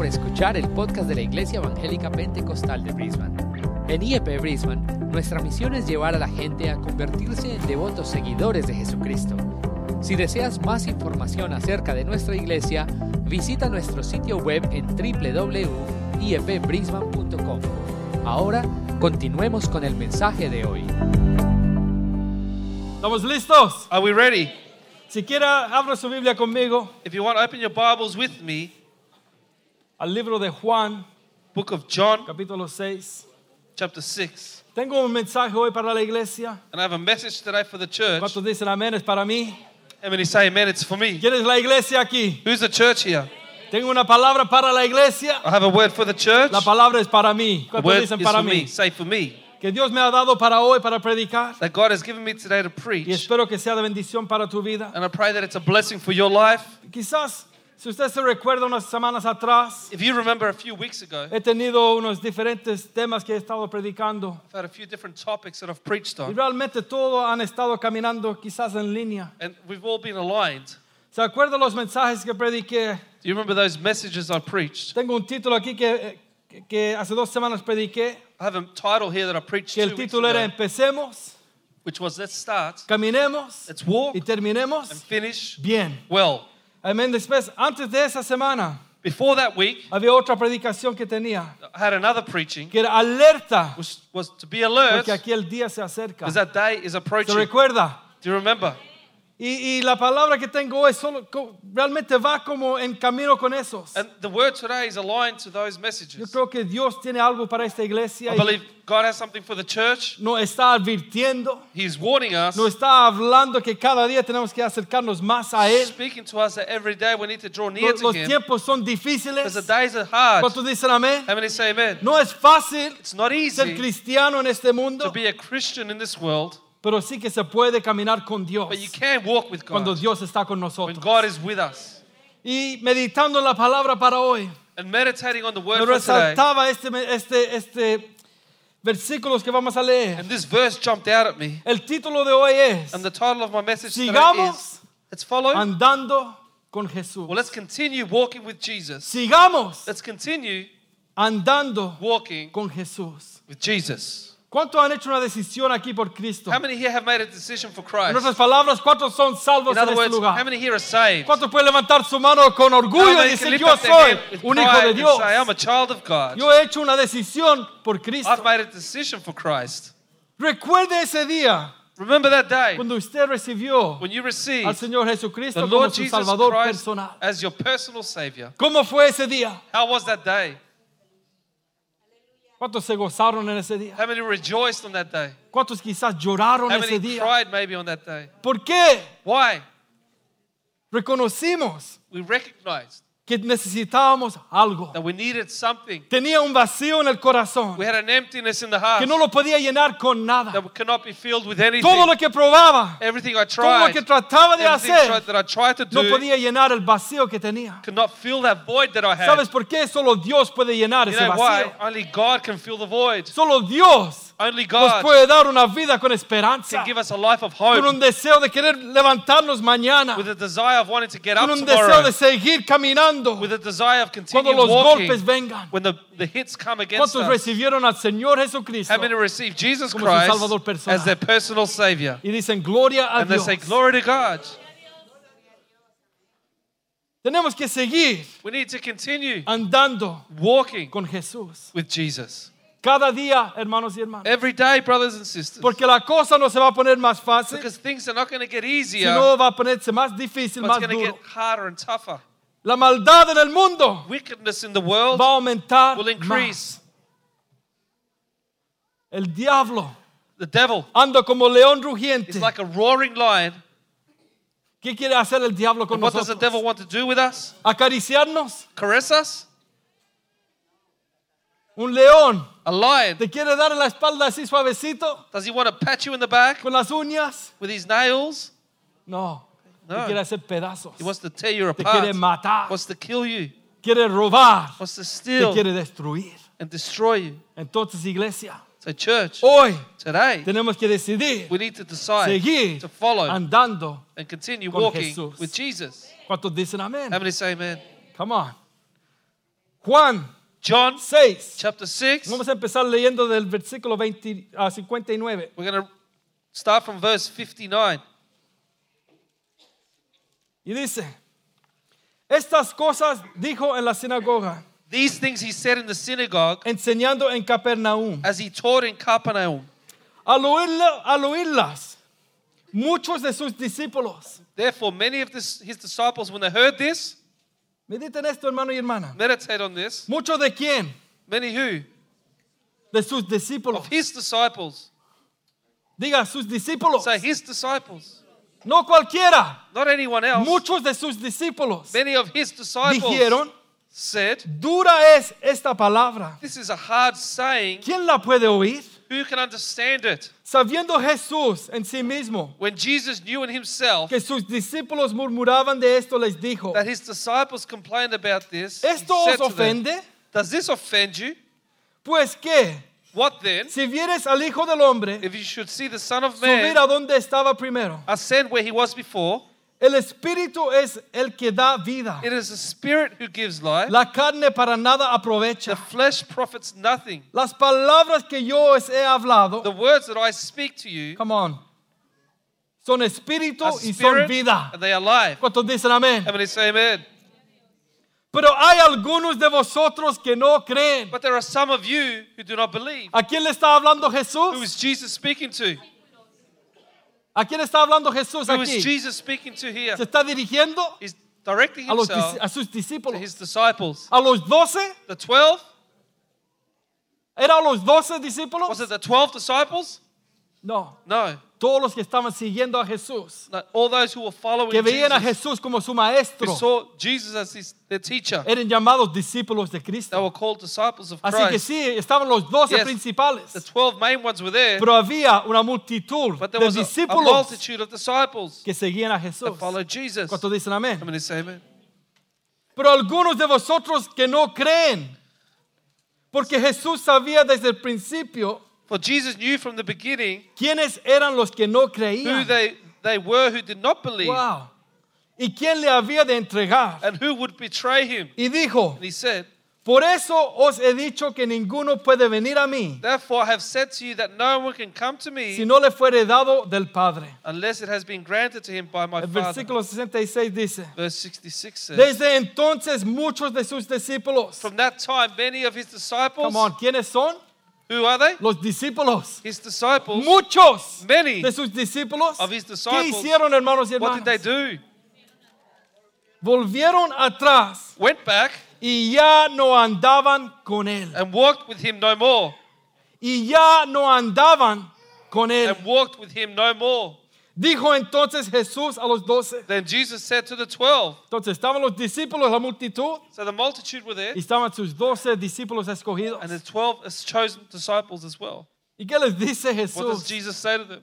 por escuchar el podcast de la Iglesia Evangélica Pentecostal de Brisbane. En IEP Brisbane, nuestra misión es llevar a la gente a convertirse en devotos seguidores de Jesucristo. Si deseas más información acerca de nuestra iglesia, visita nuestro sitio web en www.iepbrisbane.com. Ahora, continuemos con el mensaje de hoy. ¿Estamos listos? Are we ready? Si quiere, abra su Biblia conmigo If you want to open your Bibles with me, al libro de Juan, book of John, capítulo 6. chapter 6. Tengo un mensaje hoy para la iglesia. And I have a message today for the church. ¿Cuántos dicen amén? Es para mí. Say amen? It's for me. ¿Quién es la iglesia aquí? Who's the church here? Tengo una palabra para la iglesia. I have a word for the church. La palabra es para mí. ¿Cuántos dicen para mí? Say for me. Que Dios me ha dado para hoy para predicar. That God has given me today to Y preach. espero que sea de bendición para tu vida. And I pray that it's a blessing for your life. Quizás, si usted se recuerda unas semanas atrás, If you remember a few weeks ago, he tenido unos diferentes temas que he estado predicando. I've had a few different topics that I've preached Y on. realmente todos han estado caminando quizás en línea. And we've all been aligned. ¿Se acuerdan los mensajes que prediqué? Do you remember those messages I preached? Tengo un título aquí que, que, que hace dos semanas prediqué, I have a title here that I preached que el two weeks título era ago, Empecemos, which was Let's Start, Caminemos Let's Walk y Terminemos and Finish bien. Well. Amén. Después, antes de esa semana, Before that week, había otra predicación que tenía, I had another preaching, que era alerta, was to be alert porque día se acerca. because that day is ¿Se approaching. recuerda? Do you remember? Y, y la palabra que tengo hoy solo, realmente va como en camino con esos. And the word today is aligned to those Yo messages. creo que Dios tiene algo para esta iglesia I believe God has something for the church. nos está advirtiendo, He's warning us, nos está hablando que cada día tenemos que acercarnos más a Él. speaking to us that every day we need to draw near Los, to los Him tiempos son because difíciles. the days are hard. ¿Cuántos dicen amén? How many say amen? No es fácil It's not ser easy cristiano en este to mundo, be a Christian in this world, pero sí que se puede caminar con Dios but you can walk with cuando God Dios está con when nosotros. God is with us. Y meditando en la palabra para hoy, And meditating on the me word for today, resaltaba este, este, este versículos que vamos a leer. and this verse jumped out at me. El título de hoy es And the title of my message today Sigamos is Let's follow. Andando con Jesús. Well, let's continue walking with Jesus. Sigamos Let's continue andando walking con Jesús. with Jesus. ¿Cuántos han hecho una decisión aquí por Cristo? How many here have made a decision for En Christ? otras palabras, ¿cuántos son salvos In en other este words, lugar? how many here are saved? ¿Cuántos pueden levantar su mano con How orgullo y many can decir, lift yo up their soy hand with un hijo pride de and Dios? say, I'm a child of God. Yo he hecho una decisión por Cristo. I've made a decision for Christ. Recuerde ese día Remember that day cuando usted recibió when you al received Señor Jesucristo como Lord su Jesus Salvador Christ personal. as your personal Savior. ¿Cómo fue ese día? How was that day? ¿Cuántos se gozaron en ese día? How many rejoiced on that day? ¿Cuántos quizás lloraron How ese many día? cried maybe on that day? ¿Por qué? Why? Reconocimos We recognized que necesitábamos algo. that we needed something. Tenía un vacío en el corazón We had an emptiness in the heart que no lo podía llenar con nada. that cannot be filled with anything. Todo lo que probaba, Everything I todo lo tried, que trataba de everything hacer, that I tried to no do, podía llenar el vacío que tenía. could not fill that void that I had. ¿Sabes por qué? Solo Dios puede llenar You ese know why? vacío. Only God can fill the void. Solo Dios Only nos God puede dar una vida con esperanza, can give us a life of con hope un deseo de querer levantarnos mañana, with a desire of wanting to get up con un deseo tomorrow, de seguir caminando with a desire of cuando continue los walking golpes vengan. when the, the hits come against ¿Cuántos us. recibieron al Señor Jesucristo How many receive Jesus como su Christ Salvador personal? as their personal Savior? y dicen gloria a And they Dios? say, Glory to God. Tenemos que seguir We need to continue andando walking con Jesús. with Jesus. Cada día, hermanos y hermanas. Every day, brothers and sisters. Porque la cosa no se va a poner más fácil, Because things are not going to get easier, sino va a ponerse más difícil, it's más going to duro. get harder and tougher. La maldad en el mundo Wickedness in the world va a aumentar will más. increase. El diablo The devil anda como león rugiente. is like a roaring lion. ¿Qué quiere hacer el diablo con And what does the devil nosotros? want to do with us? Acariciarnos. Caress us? Un león A lion. te quiere dar en la espalda así suavecito Does he want to pat you in the back con las uñas. with his nails? No, te No. quiere hacer pedazos. He wants to tear you Te quiere apart. matar. Wants to kill you. Quiere robar. Wants to steal Te quiere destruir. and destroy you. Entonces, iglesia, So, church, hoy today tenemos que decidir we need to decide seguir to follow andando. and continue walking Jesús. with Jesus. ¿Cuántos dicen amén? How many say amen? Come on. Juan John 6. chapter 6. Vamos a empezar leyendo del versículo 20 a 59. We're going to start from verse 59. Y dice, estas cosas dijo en la sinagoga, These things he said in the synagogue enseñando en Capernaum. as he taught in Capernaum. Al, oírla- al oírlas, muchos de sus discípulos, Therefore, many of this, his disciples, when they heard this, mediten esto hermano y hermana, meditate on this. muchos de quién? Many who? De sus discípulos. Of his disciples. Diga, sus discípulos. Say his disciples. No cualquiera. Not anyone else. Muchos de sus discípulos Many of his disciples dijeron, said, dura es esta palabra. This is a hard saying. ¿Quién la puede oír? Who can understand it? Sabiendo Jesús en sí mismo When Jesus knew in himself que sus discípulos murmuraban de esto, les dijo, that his disciples complained about this, he ¿esto said os to them, ofende? Does this offend you? Pues qué, What then? si vieres al Hijo del Hombre If you should see the Son of subir Man a donde estaba primero, ascend where he was before, el Espíritu es el que da vida. it is the Spirit who gives life. La carne para nada The aprovecha. flesh profits nothing. Las palabras que yo os he hablado, The words that I speak to you come on, son espíritu are y son vida. and they are life. ¿Cuántos dicen amén? How many say amen? Pero hay algunos de vosotros que no creen. But there are some of you who do not believe. ¿A quién le está hablando Who Jesús? is Jesus speaking to? ¿A quién está hablando Jesús Who is aquí? Jesus speaking to here? Se está dirigiendo He's directing a, los, himself a sus to discípulos. his disciples. A los doce, The 12? ¿eran a los doce discípulos? Was it the 12 disciples? No, No. Todos los que estaban siguiendo a Jesús, All those who were following que veían a Jesus, Jesús como su who maestro, saw Jesus as his, their teacher, eran llamados discípulos de they Cristo. were called disciples of Así que Christ. sí, estaban los doce Yes. principales, The 12 main ones were there, pero había una multitud but there de was a, a discípulos multitude of disciples que seguían a Jesús. that followed Jesus. ¿Cuántos dicen amén? How many say amen? Pero algunos de vosotros que no creen, porque Jesús sabía desde el principio For Jesus knew from the beginning quiénes eran los que no who they, they were who did not believe Wow. Y quién le había de entregar. and who would betray him. Y dijo, And he said, por eso os he dicho que ninguno puede venir a mí Therefore I have said to you that no one can come to me si no le fuere dado del Padre. unless it has been granted to him by my El Father. versículo 66 dice, Verse 66 says, desde entonces muchos de sus discípulos, From that time, many of his disciples, come on, ¿quiénes son? Who are they? Los discípulos. His disciples, Muchos many de sus discípulos, of his ¿qué hicieron hermanos y what did they do? Volvieron atrás Went back y ya no andaban con él. and walked with him no more. Y ya no andaban con él. And walked with him no more. Dijo entonces Jesús a los doce. Then Jesus said to the twelve, Entonces estaban los discípulos, la multitud, so the multitude were there, y estaban sus doce discípulos escogidos. and the twelve chosen disciples as well. ¿Y qué les dice What does Jesús? Jesus say to them?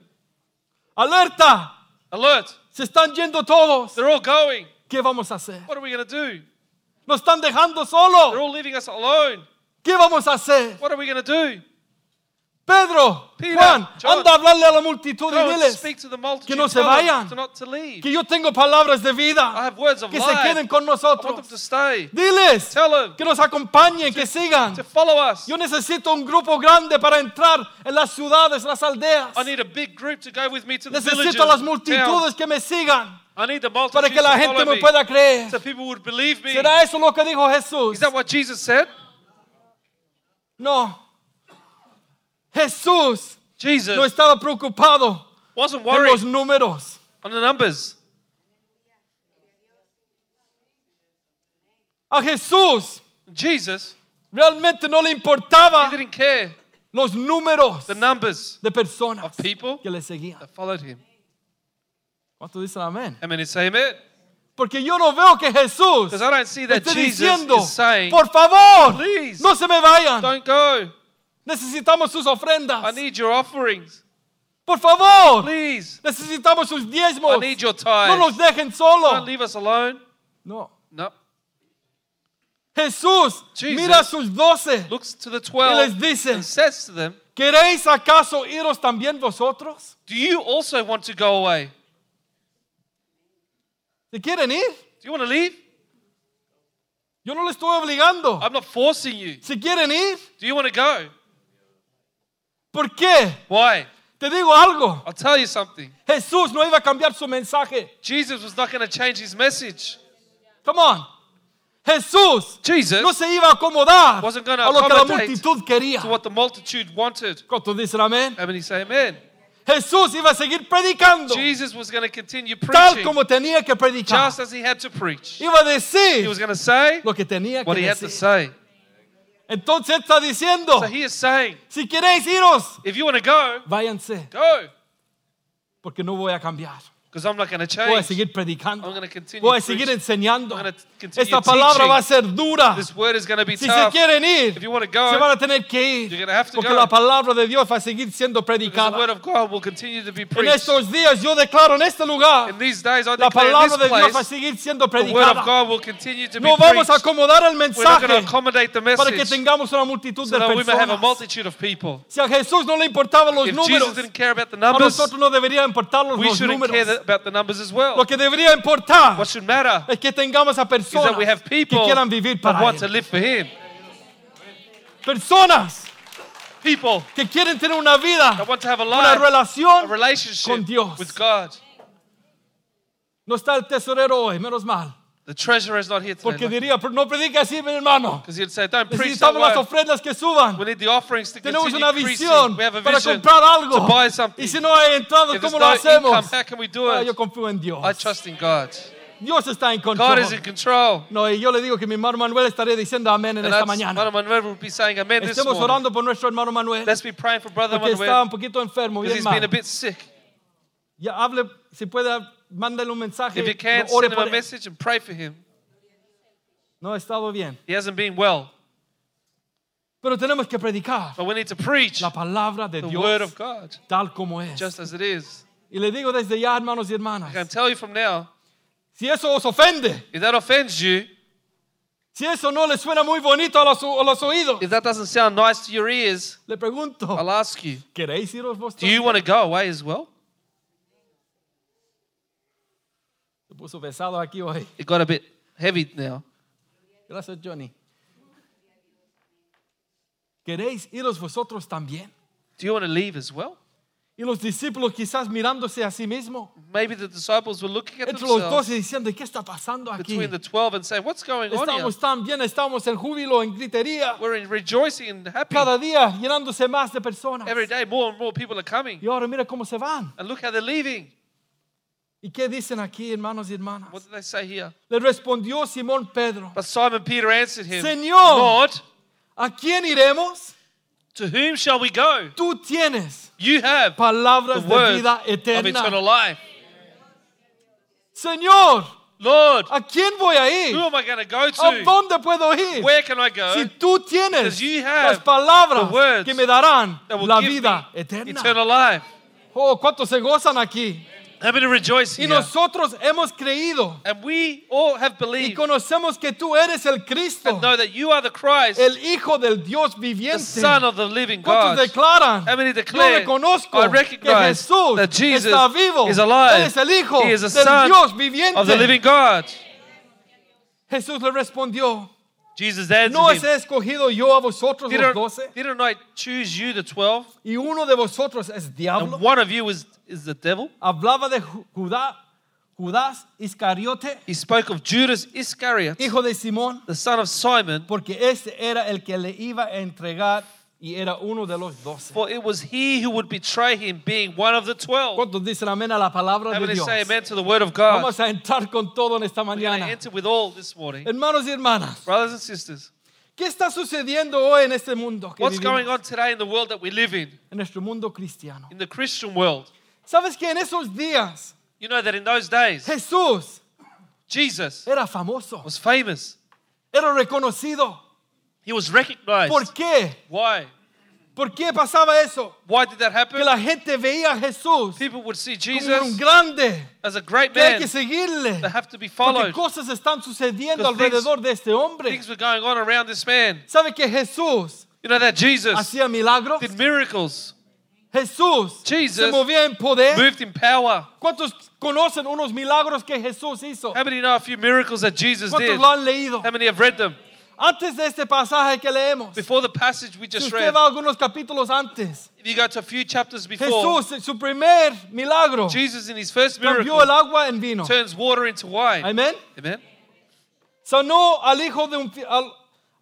Alerta, Alert! se están yendo todos. They're all going. ¿Qué vamos a hacer? What are we going to do? Nos están dejando They're solos. all leaving us alone. ¿Qué vamos a hacer? What are we going to do? Pedro, Peter, Juan, John, anda a hablarle a la multitud y diles que no se vayan. Que yo tengo palabras de I vida. have words of Que se queden con nosotros. Diles que nos acompañen, que sigan. to follow us. Yo necesito un grupo grande para entrar en las ciudades, las aldeas. Necesito a las multitudes que me sigan I need the para que la gente me pueda creer. so people would believe me. ¿Será eso lo que dijo Jesús? Is that what Jesus said? No. Jesús Jesus no estaba preocupado wasn't en worried los números. on the numbers. A Jesús Jesus, realmente no le he importaba didn't care los números the numbers de personas of people que le seguían. that followed him. ¿Cuánto dicen amén? Amen. Say amen. Porque yo no veo que Jesús Because I don't see that esté Jesus diciendo, is saying, por favor, Please. no se me vayan. don't go. Necesitamos sus I ofrendas. need your offerings. Por favor, Please. necesitamos sus I diezmos. need your No nos tithes. dejen solo. Don't leave us alone. No. No. Jesús Jesus mira a sus doce Looks to the y les 12 dice, and says to them, ¿queréis acaso iros también vosotros? Do you also want to go away? ¿Se quieren ir? Do you want to leave? Yo no le estoy obligando. I'm not forcing you. Quieren ir, Do you want to go? ¿Por qué? Why? Te digo algo. I'll tell you something. Jesús no iba a cambiar su mensaje. Jesus was not going to change his message. Come on. Jesús Jesus no se iba a acomodar wasn't gonna a lo que la multitud quería. to what the multitude wanted. ¿Cuántos dicen amén? Say amen? Jesús iba a seguir predicando Jesus was going to continue tal preaching como tenía que predicar. just as he had to preach. Iba a He decir was going to say lo que tenía what que he had to say. Entonces está diciendo, So he is saying, si queréis iros, if you want to go, váyanse, go. porque no voy a cambiar. Because I'm not going to Voy a change. seguir predicando. I'm continue Voy a seguir preaching. enseñando. I'm gonna Esta palabra va a ser dura. This word is going to be Si se quieren ir, se van a tener que ir. Porque la palabra de Dios va a seguir siendo predicada. word of God will continue to be En estos días yo declaro en este lugar, In these days, I la palabra de Dios va a seguir siendo the word of predicada. God will continue to be No vamos a acomodar el mensaje para que tengamos una multitud de that we may have a personas. multitude of people. Si a Jesús no le importaban los números, a nosotros no debería importarnos we los números. Lo que debería importar What should matter es que tengamos a is that we have que people quieran vivir that para want to live for Him. Personas People que quieren tener una vida, that want to have a una life, a relación con relationship Dios. with God. No está el tesorero hoy, menos mal. The treasurer is not here today. Porque diría, no predica así, mi hermano. Because he'd say, don't preach that Necesitamos las ofrendas que suban. We need the offerings to Tenemos una visión We have a para vision comprar algo. to buy something. Y si no hay entrado, If ¿cómo no lo hacemos? income, how can we do Ah, it? yo confío en Dios. I trust in God. Dios está en God is in control. No, y yo le digo que mi hermano Manuel diciendo amén en And esta mañana. Brother Manuel will be saying amen this Estemos morning. orando por nuestro hermano Manuel, Let's be praying for Brother porque está Manuel un poquito enfermo, bien he's mal. been a bit sick. Ya hable, si puede, mándale un mensaje. If you can, ore send him por a él. message and pray for him. No ha estado bien. He hasn't been well. Pero tenemos que predicar But we need to preach la palabra de the word Dios of God tal como es. just as it is. Y le digo desde ya, hermanos y I hermanas, can tell you from now, si eso os ofende, if that offends you, si eso no le suena muy bonito a los, a los oídos, if that doesn't sound nice to your ears, le pregunto, I'll ask you, ¿queréis iros vos? do you want to go away as well? Se puso pesado aquí hoy. It got a bit heavy now. Gracias, Johnny. ¿Queréis iros vosotros también? Do you want to leave as well? Y los discípulos quizás mirándose a sí mismos, Maybe the disciples were looking at entre los themselves doce diciendo, ¿qué está pasando aquí? between the 12 and saying, What's going on here? Estamos tan bien, estamos en júbilo, en gritería, We're in rejoicing and happy. cada día llenándose más de personas. Every day, more and more people are coming. Y ahora mira cómo se van. And look how they're leaving. ¿Y qué dicen aquí, hermanos y hermanas? What did they say here? Le respondió Simón Pedro, But Simon Peter answered him, Señor. Lord, ¿a quién iremos? To whom shall we go? Tú tienes You have the palabras de word vida of eternal eterna. life. Señor, Lord, ¿a quién voy a ir? who am I going to go ¿A to? dónde puedo ir? Where can I go? Si tú tienes you have las palabras the words que me darán that will la give vida me eterna. eternal life. Oh, ¿cuántos se gozan aquí? How many rejoice Y here? nosotros hemos creído And we all have y believed conocemos que tú eres el Cristo, and know that you are the Christ, el Hijo del Dios the viviente. Son of the living ¿Cuántos God. declaran? How many Yo declare? reconozco I que recognize Jesús that Jesus está vivo. is alive. Él es el Hijo He is a del son Dios viviente. Of the living God. Jesús le respondió, Jesus answered ¿no os he escogido yo a vosotros didn't, doce? didn't I choose you, the twelve? Y uno de vosotros es diablo. And one of you is, is the devil? Hablaba de Judá, Judas Iscariote, He spoke of Judas Iscariot, hijo de Simón, the son of Simon, porque este era el que le iba a entregar y era uno de los doce. for it was he who would betray him, being one of the twelve. ¿Cuántos dicen amén a la palabra How de many Dios? say amen to the word of God? Vamos a entrar con todo en esta We're going to mañana. enter with all this morning. Hermanos y hermanas, Brothers and sisters, ¿qué está sucediendo hoy en este mundo que what's vivimos? going on today in the world that we live in, En nuestro mundo cristiano. in the Christian world? ¿Sabes que en esos días You know that in those days, Jesús Jesus era famoso, was famous. era reconocido? He was recognized. ¿Por qué? Why? ¿Por qué pasaba eso? Why did that Que happen? la gente veía a Jesús People would see como un Jesus grande as a great que hay man que seguirle. that have to be Porque followed. cosas están sucediendo Because things- de este hombre. Things were going on around this man. ¿Sabe que Jesús You know that Jesus hacía milagros? did miracles. Jesús se movía en poder. moved in power. ¿Cuántos conocen unos milagros que Jesús hizo? How many know a few miracles that Jesus ¿Cuántos did? lo han leído? How many have read them? Antes de este pasaje que leemos, Before the passage we si just usted read, va algunos capítulos antes, if you go to a few chapters before, Jesús, en su primer milagro, Jesus in his first cambió miracle el agua en vino. turns water into wine. Amén. Amen. Sanó al hijo, de un al,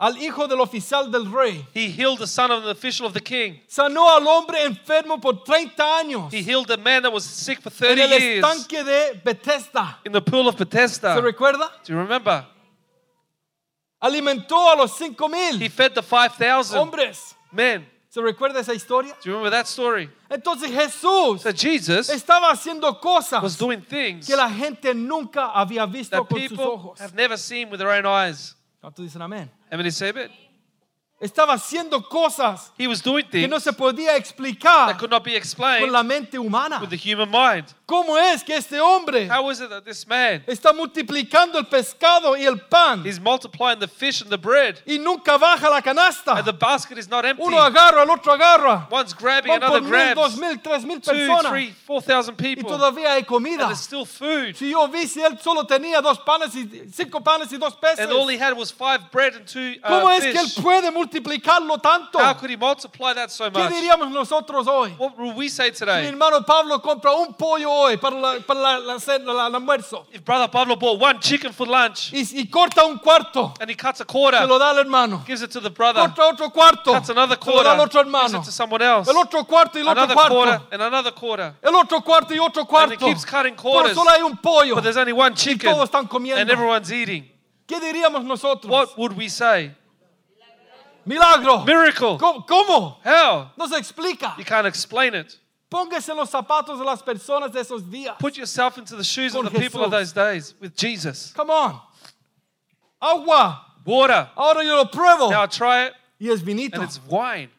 al hijo del oficial del rey. He healed the son of the official of the king. Sanó al hombre enfermo por 30 años He healed a man that was sick for en 30 el years estanque de Bethesda. in the pool of ¿Se Bethesda. recuerda? Do you remember? Alimentó a los cinco He mil fed the 5,000 hombres. men. ¿Se recuerda esa historia? Do you remember that story? Entonces Jesús So Jesus estaba haciendo was cosas doing things que la gente nunca había visto that con sus people ojos. have never seen with their own eyes. ¿Cuántos dicen amén? How many say amen? Estaba haciendo cosas He was doing que things no se podía that explicar could not be con explained la mente humana. with the human mind. ¿Cómo es que este hombre How is it that this man está multiplicando el pescado y el pan is multiplying the fish and the bread y nunca baja la canasta? and the basket is not empty? Uno agarra, el otro agarra. One's grabbing, Van another por mil, dos grabs. mil, tres mil Two, personas three, four thousand y people. todavía hay comida. there's still food. Si yo vi si él solo tenía dos panes y cinco panes y dos peces, And all he had was five bread and two ¿cómo uh, es que él fish. puede multiplicarlo tanto? How could he multiply that so ¿Qué much? diríamos nosotros hoy? What will we say Mi today? hermano Pablo compra un pollo hoy para, la- para la- la cena- la- el almuerzo If Brother Pablo bought one chicken for lunch y, y corta un cuarto, and he cuts a se quarter, lo da al hermano. gives it to the brother, Corta otro cuarto, cuts another se lo da al otro quarter, gives hermano. it to someone else, El otro cuarto y el otro another quarter cuarto. and another quarter. El otro cuarto y otro And cuarto. he keeps cutting Pero quarters, solo hay un pollo. but there's only one chicken todos están comiendo. and everyone's eating. ¿Qué diríamos nosotros? What would we say? Milagro. Miracle. ¿Cómo? How? No se explica. You can't explain it. Póngase los zapatos de las personas de esos días. Put yourself into the shoes of the people of those days with Jesus. Come on. Agua. Water. Ahora yo lo pruebo. Now I try it Y es vinito. and it's wine.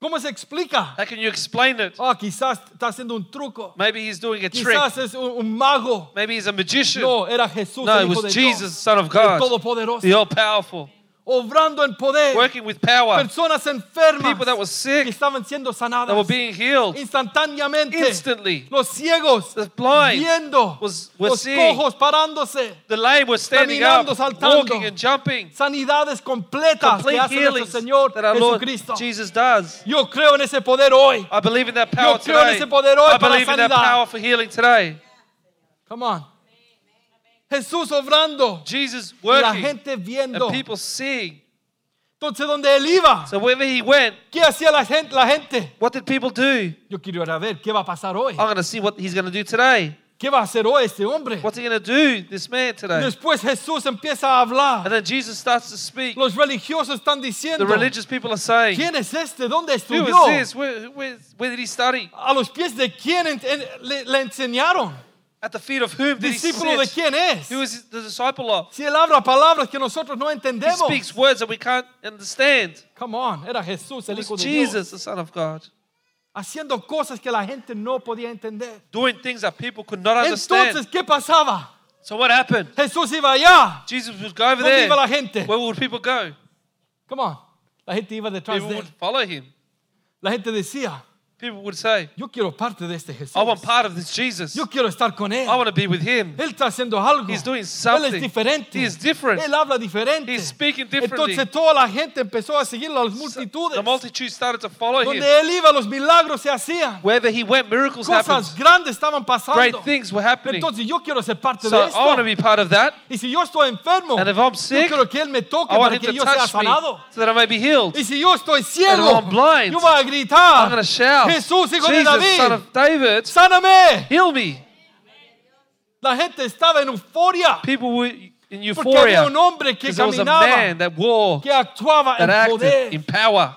¿Cómo se explica? How can you explain it? Ah, quizás está haciendo un truco. Maybe he's doing a trick. Quizás es un, un mago. Maybe he's a magician. No, era Jesús, No, el it Hijo de was Jesus, Dios. Son of El God, Todopoderoso. the all powerful, Obrando en poder. working with power. Personas enfermas People that were que sick, estaban siendo sanadas. that were being healed instantáneamente. instantly. Los ciegos The blind viendo. was- were los seeing. cojos parándose. The lame were standing up, saltando. walking and jumping. Sanidades completas que Complete hace nuestro healings Señor that our Lord. Jesus does. Yo creo en ese poder hoy. I believe in that power Yo creo en today. ese poder hoy I para believe in that power for healing today. Come on. Jesús obrando. Jesus Y la working gente viendo. and people seeing. Entonces, donde él iba, So wherever he went, ¿qué hacía la gente? La gente? what did people do? Yo quiero ir a ver qué va a pasar hoy. I'm going to see what he's going to do today. ¿Qué va a hacer hoy este hombre? What's he going to do, this man today? Después Jesús empieza a hablar. And then Jesus starts to speak. Los religiosos están The diciendo, religious people are saying, ¿quién es este? ¿Dónde Who estudió? is this? Where, where, where did he study? ¿A los pies de quién le, le enseñaron? At the feet of whom did he ¿Discípulo de sit? quién es? Who is the disciple of? Si él habla palabras que nosotros no He speaks words that we can't understand. Come on, era Jesús, el Hijo de Dios. Jesus, the Son of God, Haciendo cosas que la gente no podía entender. doing things that people could not understand. Entonces, ¿qué pasaba? So what happened? Jesús iba allá. Jesus would go over ¿Dónde there. iba la gente? Where would people go? Come on. La gente iba detrás People de would follow him. La gente decía, People would say, yo quiero parte de este Jesús. I want part of this Jesus. Yo quiero estar con él. I want to be with him. Él está haciendo algo. He's doing Él es something. diferente. He is different. Él habla diferente. He's speaking differently. Entonces toda la gente empezó a seguir las multitudes. The multitude started to follow Donde him. él iba, los milagros se hacían. Wherever he went, miracles Cosas happened. grandes estaban pasando. Great things were happening. Entonces yo quiero ser parte So de I want to be part of that. Y si yo estoy enfermo, And if I'm yo sick, quiero que él me toque I want para him que to yo sea touch me sanado. so that I may be healed. Y si yo estoy And ciego, if I'm blind, yo voy a I'm going to shout, Jesús, hijo de Jesus, son David, of David, sáname. heal me. La gente estaba en euforia People were in porque había euphoria un hombre que because there was a caminaba, man that wore, que actuaba that en acted poder. in power.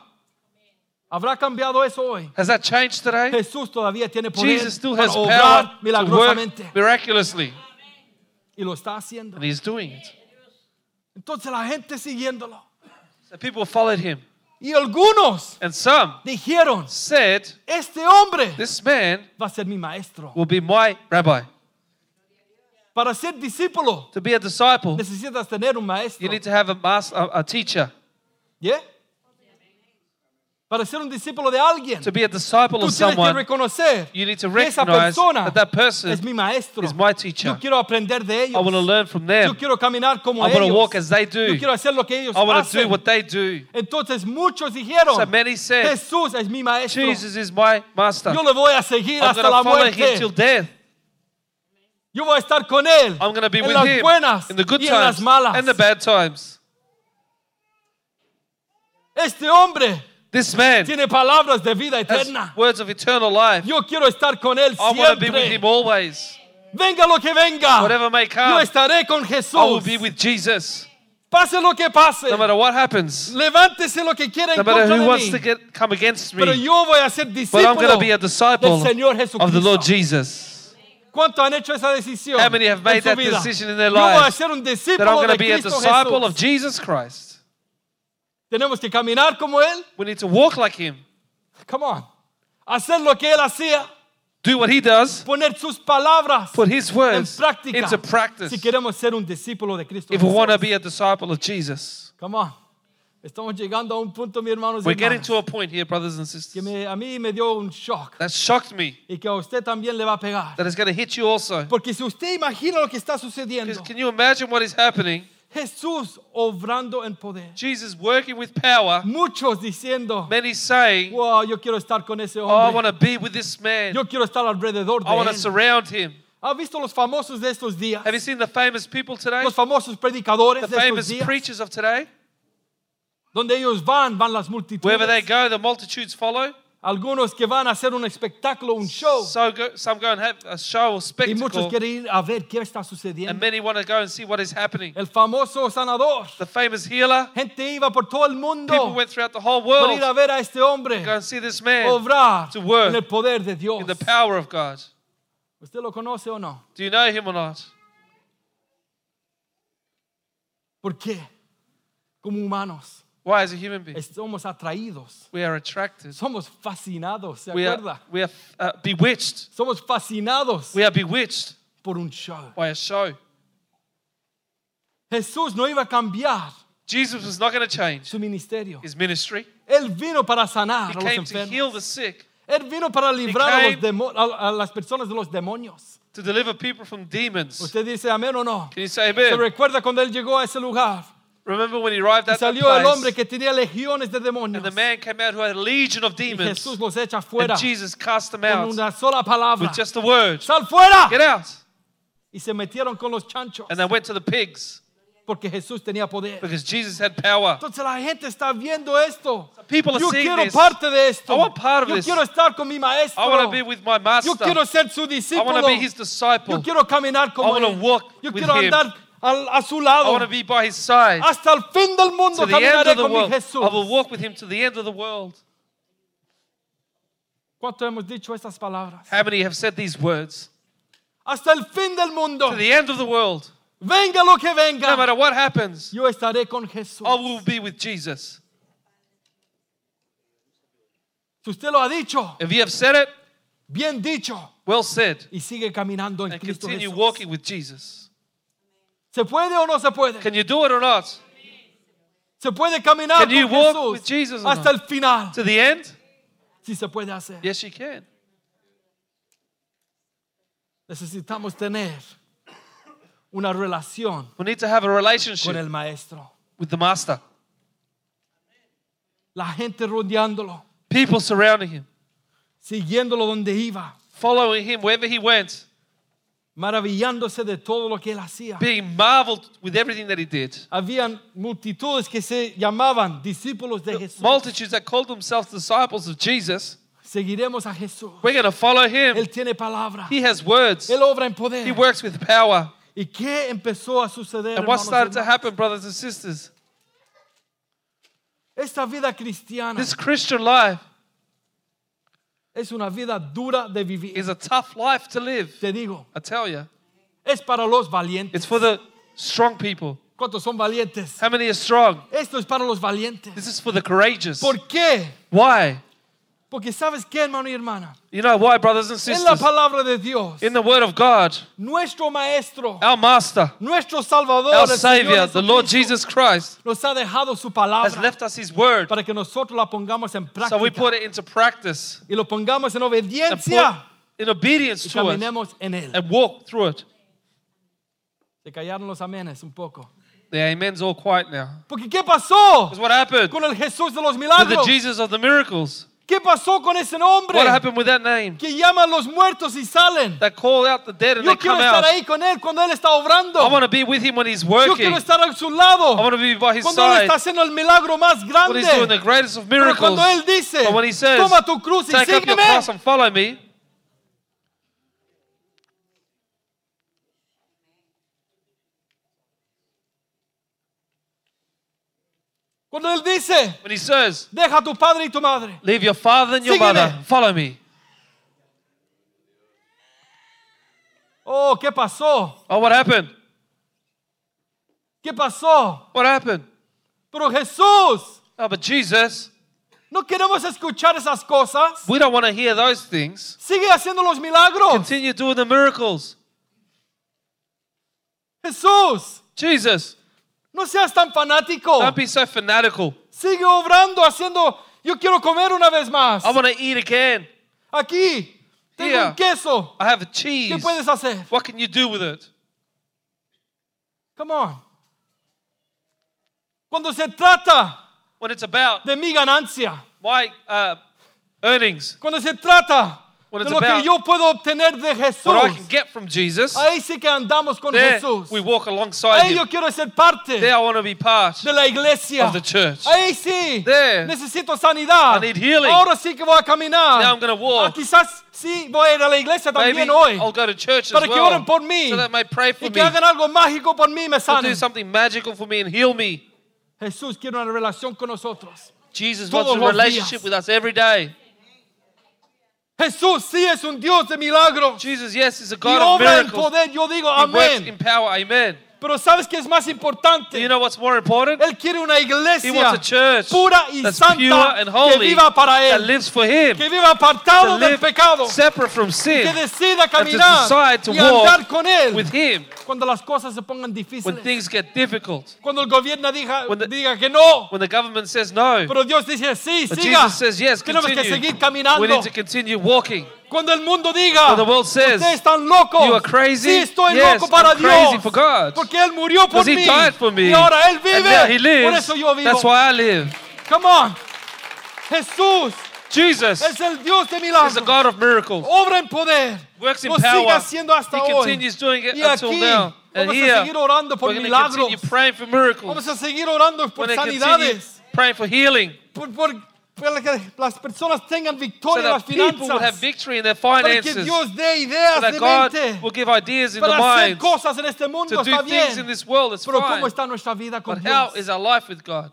¿Habrá cambiado eso hoy? Has that changed today? Jesús todavía tiene poder Jesus still para has obrar power to work milagrosamente miraculously, y lo está haciendo. and he's doing it. Entonces la gente siguiéndolo. So people followed him, Y algunos and some dijeron, said, este hombre "This man va a ser mi maestro. will be my rabbi." Para ser discípulo To be a disciple, necesitas tener un maestro. you need to have a master, a, a teacher. ¿Yeah? Para ser un discípulo de alguien, To be a disciple tú of tienes que someone, reconocer you need to que esa recognize persona that that person es mi maestro. is my teacher. Yo quiero aprender de ellos. I want to learn from Yo them. quiero caminar como I want to ellos. walk as they do. Yo quiero hacer lo que ellos I want to do hacen. what they do. Entonces muchos dijeron, So many said, Jesús es mi maestro. Jesus is my master. Yo le voy a seguir I'm hasta going la to follow him muerte. till death. Yo voy a estar con él I'm going to be en with las him buenas in the good y en las times malas. and the bad times. Este hombre This man tiene palabras de vida eterna. words of eternal life. Yo quiero estar con él I want to be with siempre. him always. Venga lo que venga. Whatever may Yo come, estaré con I will Jesús. be with Jesus. Pase lo que pase. No matter what happens, Levántese lo que quiera no en matter contra who de wants mí. to get, come against Pero me, yo voy a ser but I'm going to be a del disciple Señor of the Lord Jesus. ¿Cuántos han hecho esa decisión? How many have en made su that vida? decision in their Yo voy a lives? ser un That I'm discípulo going de to be a Cristo disciple Jesús. of Jesus Christ. Tenemos que caminar como Él. We need to walk like Him, Come on. Hacer lo que Él hacía. do what He does, Poner sus palabras put His en words práctica. into practice. Si queremos ser un discípulo de Cristo If we want to be a disciple of Jesus, Come on. Estamos llegando a un punto, mi hermanos we're getting to a point here, brothers and que sisters, me- a mí me dio un shock that shocked me. y que a usted también le va a pegar. That is going to hit you also. Porque si usted imagina lo que está sucediendo, can you imagine what is happening? Jesús obrando en poder. Jesus working with power, Muchos diciendo, many saying, wow, yo quiero estar con ese Oh, I want to be with this man. Yo quiero estar alrededor I want de to él. surround him. ¿Ha visto los famosos de estos días? Have you seen the famous people today? Los famosos predicadores The de estos famous días. preachers of today? Donde ellos van, van las Wherever they multitudes. go, the multitudes follow. Algunos que van a hacer un espectáculo, un show. So go, some go and have a show or Y muchos spectacle, quieren ir a ver qué está and sucediendo. many want to go and see what is happening. El famoso sanador. The famous healer, Gente iba por todo el mundo people went throughout the whole por world ir a ver a este hombre go and see this man obrar to work en el poder de Dios. in the power of God. ¿Usted lo conoce o no? Do you know him or not? ¿Por qué? Como humanos Why, as a human being? somos atraídos, We are attracted. somos fascinados, ¿se We acuerda? are, we are uh, bewitched. Somos fascinados We are bewitched por un show. by a show. Jesús no iba a cambiar Jesus was not going to change su ministerio. his ministry. Él vino para sanar He a los came to heal enfermos. the sick, Él vino para librar a, los a- las personas de los demonios. to deliver people from demons. ¿Usted dice amén o no? Can you say ¿Se amen? recuerda cuando él llegó a ese lugar? Remember when he arrived Y at that salió el hombre place que tenía legiones de demonios. and the man came out who had a legion of Y demons Jesús los echa fuera and Jesus cast them con out una sola palabra. with just a word. ¡Sal fuera! Get out. Y se metieron con los chanchos And they went to the pigs porque Jesús tenía poder. because Jesus had power. Entonces la gente está viendo esto. People are Yo seeing quiero this. parte de esto. I want part of Yo this. quiero estar con mi maestro. I want to be with my master. Yo quiero ser su I discípulo. want to be his disciple. Yo quiero caminar como I wanna walk Yo with quiero him. andar al- a su I lado. want to be by his side Hasta el fin del mundo to the end caminaré of the con mi world. Jesús. I will walk with him to the end of the world. ¿Cuánto hemos dicho estas palabras? How many have said these words? Hasta el fin del mundo. To the end of the world. Venga lo que No venga. matter what happens, Yo estaré con Jesús. I will be with Jesus. Si usted lo ha dicho, If you have said it, bien dicho. well said. Y sigue caminando en And Cristo continue Jesús. walking with Jesus. ¿Se puede o no se puede? Can you do it or not? ¿Se puede caminar Can you con walk Jesús with Jesus or hasta not? el final? To the end? Sí se puede hacer. Yes, you can. Necesitamos tener una relación We need to have a con relationship el maestro. with the Master. La gente rodeándolo, People surrounding him, siguiéndolo donde iba, following him wherever he went, maravillándose de todo lo que él hacía. being marveled with everything that he did. Habían multitudes que se llamaban discípulos de Jesús. Multitudes that called themselves disciples of Jesus. Seguiremos a Jesús. We're going to follow him. Él tiene palabra. He has words. Él obra en poder. He works with power. ¿Y qué empezó a suceder? And what started to happen, brothers and sisters? Esta vida cristiana This Christian life es una vida dura de vivir. is a tough life to live. Te digo, I tell you, es para los valientes. it's for the strong people. ¿Cuántos son valientes? How many are strong? Esto es para los valientes. This is for the courageous. ¿Por qué? Why? Porque sabes qué, hermano y hermana, You know why, brothers and en la sisters? palabra de Dios, In the Word of God, nuestro maestro, our Master, nuestro Salvador, our Savior, the Lord Jesus Christ, nos ha dejado su has left us His Word. para que nosotros la pongamos en So we put it into practice y lo pongamos en obediencia in obedience y to it caminemos en él. and walk through it. Se callaron los amenes un poco. The amen's all quiet now. Porque ¿qué pasó Because what happened con el Jesús de los with the? Jesus of the miracles? ¿Qué pasó con ese nombre What happened with that name? que llama a los muertos y salen? That call out the dead and Yo they quiero come estar out. ahí con él cuando él está obrando. I want to be with Him when He's Yo working. quiero I estar a su lado want to be by His cuando él side está haciendo el milagro más when He's doing the grande. greatest of Pero miracles. cuando él dice, But when He says, toma tu cruz y Take up your sígueme, cross and follow me. Cuando él dice, When He says, deja a tu padre y tu madre. Leave your father and your Sígueme. mother, follow me. Oh, ¿qué pasó? Oh, what happened? ¿Qué pasó? What happened? Pero Jesús, Oh, but Jesus, no queremos escuchar esas cosas. we don't want to hear those things. Sigue haciendo los milagros. Continue doing the miracles. Jesús, Jesus, no seas tan fanático. don't be so fanatical. Sigue obrando, haciendo. Yo quiero comer una vez más. I want to eat again. Aquí tengo Here. un queso. I have a ¿Qué cheese. puedes hacer? What can you do with it? Come on. Cuando se trata When it's about de mi ganancia, my uh, earnings, cuando se trata De it's lo que about yo puedo obtener de Jesús, what I can get from Jesus, ahí sí que andamos con there Jesús. we walk alongside Ahí yo Him. quiero ser parte There I want to be part de la iglesia. of the church. Ahí sí. There. Necesito sanidad. I need healing. Ahora sí que voy a caminar. Now I'm gonna walk. Ah, quizás sí voy a ir a la iglesia Maybe también hoy. I'll go to church as Para que well, oren por mí. so that may pray for Y me, que hagan algo mágico por mí y me to do sanen. something magical for me and heal me. Jesús quiere una relación con nosotros. Jesus Todos wants a los relationship días. with us every day. Jesús sí es un Dios de milagros. Jesus, yes, is a God of obra en miracles. poder. Yo digo He works in power. Amen. Pero ¿sabes qué es más importante? you know what's more important? Él quiere una He iglesia wants a church pura y that's santa pure and que holy viva para that Él. lives for Him, Que viva apartado to del pecado. separate from Que sin, decida and to caminar decide to y andar con Él with Him cuando las cosas se pongan when difíciles. things get difficult. Cuando el gobierno diga, When the- diga que no. When the government says no, Pero Dios dice, sí, but siga. Jesus says yes, Tenemos que seguir caminando. We need to continue walking. Cuando el mundo diga, the world says, ustedes están locos. "You are crazy." Sí, estoy Yes, loco para I'm crazy Dios. for God. Porque Él murió por Because He mí. died for me. Y ahora Él vive. And He por lives. eso yo vivo. That's why I live. Come on. Jesús Jesus es el Dios de is milagros. a God of miracles. Obra en poder. Works in Lo sigue power. haciendo hasta He hoy. continues doing it Y until aquí now. And vamos a here, seguir orando por milagros. praying for miracles. Vamos a seguir orando por We're sanidades. praying for healing. Por, por- que las personas tengan So victoria en las that people will have victory in their Para que finances. Dios dé So ideas that de God mente. will give ideas in the Para hacer mind cosas en este mundo to do está things in this world. It's Pero ¿cómo fine. está nuestra vida con But how Dios? is our life with God?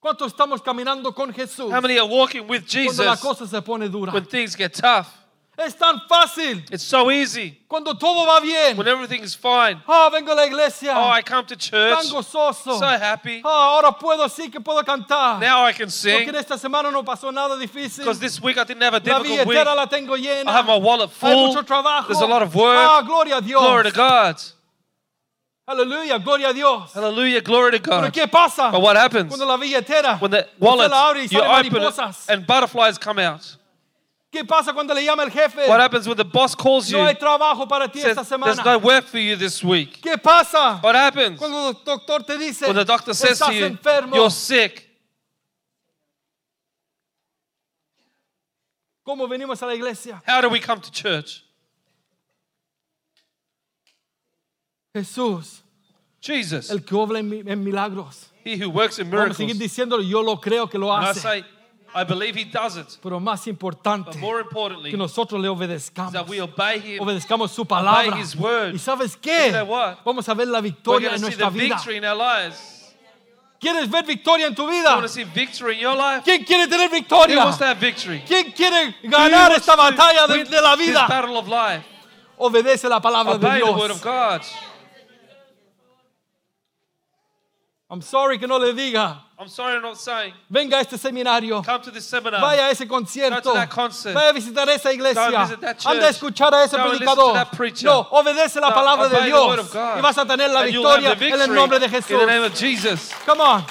¿Cuánto estamos caminando con Jesús? How many are walking with Cuando la Jesus cosa se pone dura. when things get tough? Es tan fácil. It's so easy Cuando todo va bien. when everything is fine. Ah, vengo a la iglesia. Oh, I come to church, tan gozoso. so happy. Ah, ahora puedo, sí que puedo cantar. Now I can sing en esta semana no pasó nada difícil. because this week I didn't have a difficult week. la tengo llena. I have my wallet Hay full. mucho trabajo. There's a lot of work. Ah, gloria a Dios. Glory to God. Aleluya, gloria a Dios. Hallelujah. Glory to Pero God. ¿qué pasa? But what happens Cuando la billetera when the wallet, la abre y you open it and butterflies come out? ¿Qué pasa cuando le llama el jefe? What happens when the boss calls you No hay trabajo para ti says, esta there's semana. no work for you this week? ¿Qué pasa? What happens Cuando el doctor te dice, when the doctor says estás to you, enfermo. you're sick? ¿Cómo venimos a la iglesia? How do we come to church? Jesús, Jesus, el que obra en, mi- en milagros. he who works in Vamos a seguir miracles. diciéndolo, yo lo creo que lo hace. I believe he does it. Pero más importante, But more importantly, que nosotros le obedezcamos. that we obey him. Obedezcamos su palabra. his word. ¿Y sabes You qué? Vamos a ver la victoria en to see the nuestra vida. ¿Quieres ver victoria en tu vida? ¿Quién quiere tener victoria? ¿Quién quiere ganar esta batalla de, de la vida? Obedece la palabra de Obey the word of Dios. God. I'm sorry que no le diga. I'm sorry I'm not saying. Venga a este seminario. Come to this seminar. Vaya a ese concierto. Go to that concert. Vaya a visitar esa iglesia. Go visit that church. Anda a escuchar a ese Go and listen predicador. to that preacher. No, obedece la No, palabra de obey the word Dios. of God. Y vas a tener la And victoria the en el nombre de In the Jesús. name of Jesus. Come on.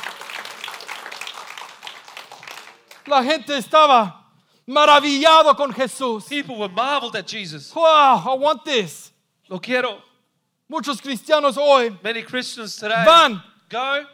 La gente estaba maravillado con Jesús. People were marveled at Jesus. Wow, I want this. Lo quiero. Muchos cristianos hoy Many Christians today van go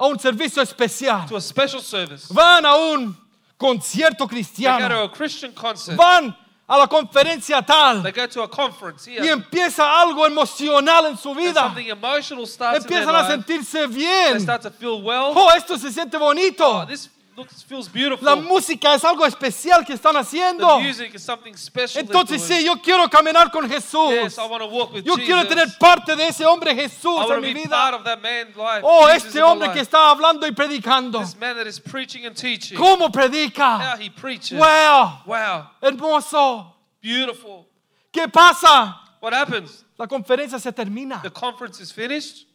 a un servicio especial. to a special service. Van a un concierto They go to cristiano. a Christian concert. Van a la conferencia tal. They go to a conference Y here. empieza algo emocional en su And vida. something emotional starts in their Empiezan a life. sentirse They bien. start to feel well. Oh, esto se siente bonito. Oh, this looks feels beautiful. La música es algo especial que están The haciendo. music is something special. Entonces sí, yo quiero caminar con Jesús. Yes, I want to walk with Yo Jesus. quiero tener parte de ese hombre I Jesús want en to mi be part vida. of that man's life. Oh, Jesus este hombre life. que está hablando y predicando. This man that is preaching and teaching. ¿Cómo How predica? he preaches. Wow, Wow. hermoso. Beautiful. ¿Qué pasa? What happens? La conferencia se termina. The conference is finished.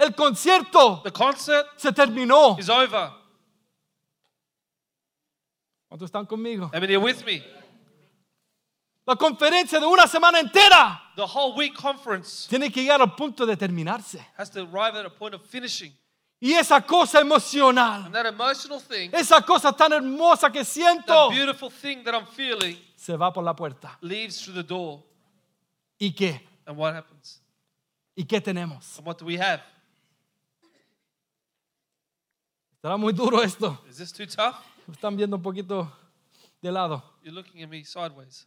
El concierto The concert se terminó. is over. ¿Cuántos están conmigo? You're with me. La conferencia de una semana entera The whole week conference tiene que llegar al punto de terminarse. has to arrive at a point of finishing. Y esa cosa emocional, And that emotional thing, esa cosa tan hermosa que that siento, beautiful thing that I'm feeling, se va por la puerta. leaves through the door. ¿Y qué? And what happens? ¿Y qué tenemos? And what do we have? ¿Será muy duro esto? Is this too tough? Me Están viendo un poquito de lado. You're looking at me sideways.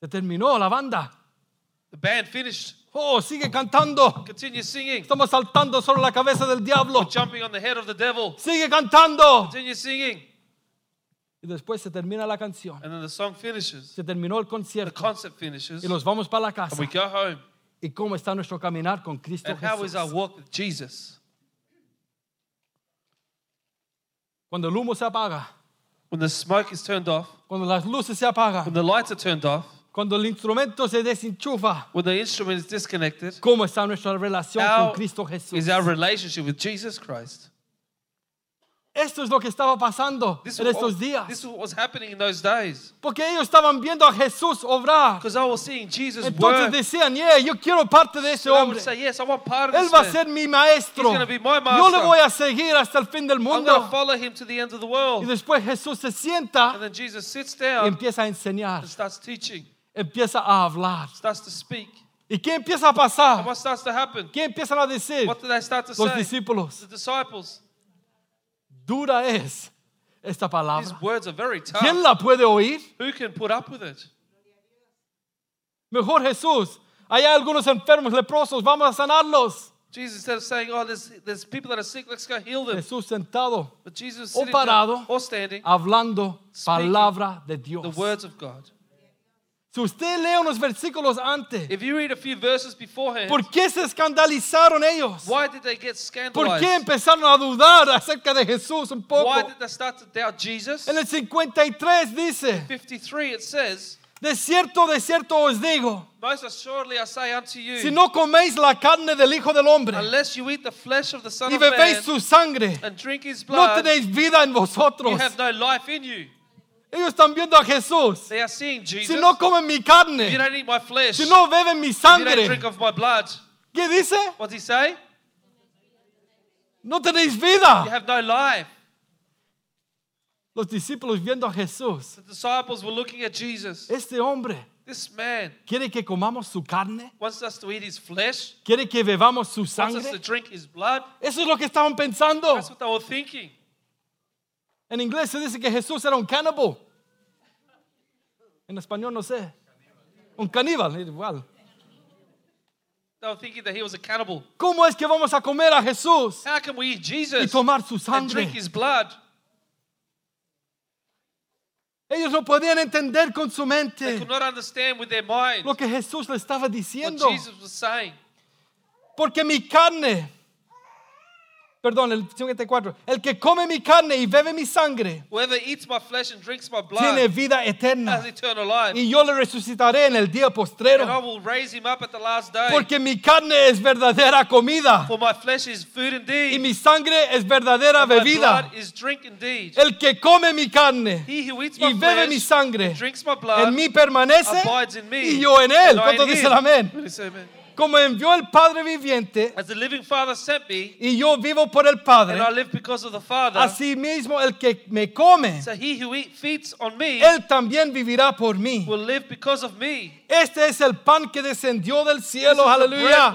Se terminó la banda. The band finished. Oh, sigue cantando. Continue singing. Estamos saltando sobre la cabeza del diablo. Jumping on the head of the devil. Sigue cantando. Continue singing. Y después se termina la canción. And then the song finishes. Se terminó el The concierto. concert finishes. Y nos vamos para la And casa. we go home. ¿Y cómo está nuestro caminar con Cristo And how is our Jesús? walk with Jesus? Cuando el humo se apaga, When the smoke is turned off, cuando las luces se when the lights are turned off, cuando el instrumento se desenchufa, when the instrument is disconnected, ¿cómo está nuestra relación how con Cristo Jesús? is our relationship with Jesus Christ? Esto es lo que estaba pasando This en is, estos what, días. this was happening in those days. Porque ellos estaban viendo a Jesús obrar. Because I was seeing Jesus Entonces work. decían, yeah, yo quiero parte de ese So I hombre. say, yes, I want part of Él va a ser mi maestro. He's be my Yo le master. voy a seguir hasta el fin del I'm mundo. to follow him to the end of the Y world. después Jesús se sienta And then Jesus sits y down empieza a enseñar, and starts teaching, empieza a hablar. starts to speak. ¿Y qué empieza a And pasar? what starts to happen? ¿Qué empiezan a decir What do they start to los say? discípulos? The disciples. Dura es esta These palabra. words are very ¿Quién tough. la puede oír? Who can put up with it? Mejor Jesús. Hay algunos enfermos, leprosos, vamos a sanarlos. Jesus instead of saying, "Oh, there's there's people that are sick, let's go heal them," Jesús sentado, but Jesus O sitting parado. down or standing, hablando Speaking palabra de the Dios. words of God. Si usted lee unos versículos antes, If you read a few verses beforehand, ¿por qué se escandalizaron ellos? why did they get ¿Por qué scandalized? empezaron a dudar acerca de Jesús un poco? Why did they start to doubt Jesus? En el 53 dice, 53 it says, de cierto, de cierto os digo, Most assuredly I say unto you, si no coméis la carne del Hijo del Hombre unless you eat the flesh of the Son y of Man bebéis su sangre, and drink his no blood, tenéis vida en you vosotros. have no life in you. Ellos están viendo a Jesús. They are seeing Jesus. Si no comen mi if you carne, don't eat my flesh, si no beben mi if you don't sangre, drink of my blood, ¿qué dice? what's he say? No tenéis You vida. have no life. Los discípulos viendo a Jesús. The disciples were looking at Jesus. Este hombre This man quiere que comamos su carne, wants us to eat his flesh, quiere que bebamos su wants us to sangre. drink his blood. Eso es lo que estaban pensando. That's what they were thinking. En inglés se dice que Jesús era un cannibal. En español no sé. Un caníbal, igual. They were thinking that he was a cannibal. ¿Cómo es que vamos a comer a Jesús How can we eat y Jesus tomar su and sangre? drink his blood? Ellos no podían entender con su They mente could not understand with their mind lo que Jesús le estaba what diciendo. Jesus was saying. Porque mi carne perdón, el 54. El que come mi carne y bebe mi sangre Whoever eats my flesh and drinks my tiene blood vida eterna. has eternal life. Y yo le resucitaré en el día And I postrero. will raise him up at the last day. Porque mi carne es verdadera comida For my flesh is food y indeed. mi sangre es verdadera and my bebida. blood is drink indeed. El que come mi carne He who eats y bebe mi sangre and drinks my blood en mí permanece abides in me. y yo en él. and I ¿Cuántos in dicen him. amén? Amen. Como envió el Padre viviente As the living Father sent me, y yo vivo por el Padre, and I live because of the Father, así mismo el que me come, so he who eat, feeds on me él también vivirá por mí. will live because of me. Este es el pan que descendió del cielo, aleluya.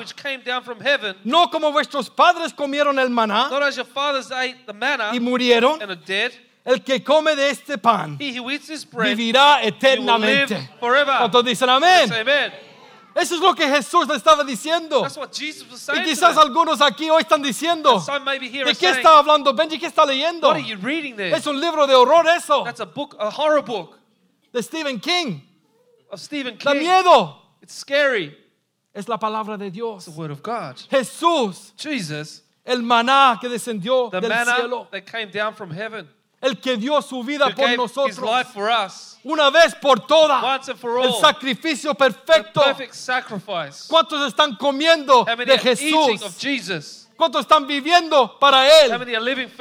No como vuestros padres comieron el maná not as your fathers ate the manna y murieron. and are dead. El que come de este pan He who eats this bread vivirá eternamente. forever. ¿Cuántos dicen amén? Say amen. Eso es lo que Jesús le estaba diciendo. Y quizás algunos aquí hoy están diciendo, ¿de qué está hablando Benji? ¿Qué está leyendo? Es un libro de horror eso, That's a book, a horror book de Stephen King. of Stephen Da King. miedo. It's scary. Es la palabra de Dios. It's the word of God. Jesús, Jesus, el maná que descendió the del cielo, that came down from heaven, el que dio su vida por nosotros, us, una vez por todas, for el all, sacrificio perfecto. ¿Cuántos están comiendo de Jesús? ¿Cuántos están viviendo para Él?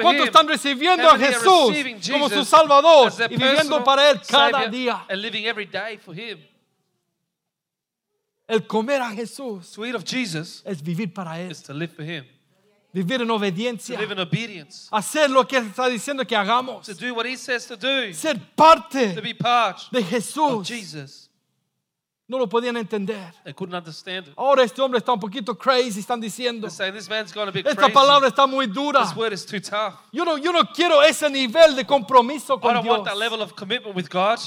¿Cuántos están recibiendo a Jesús como su Salvador y viviendo para Él cada día? El comer a Jesús es vivir para Él, vivir en to obediencia, live in obedience, hacer lo que está diciendo que hagamos, to do what He says to do, ser parte to be part de of Jesús. Jesus. No lo podían entender. They couldn't understand it. Ahora este hombre está un poquito crazy, están diciendo. They're saying this man's gone a bit Esta crazy. palabra está muy dura. This word is too tough. Yo no, yo no quiero ese nivel de compromiso I con don't want Dios. that level of commitment with God.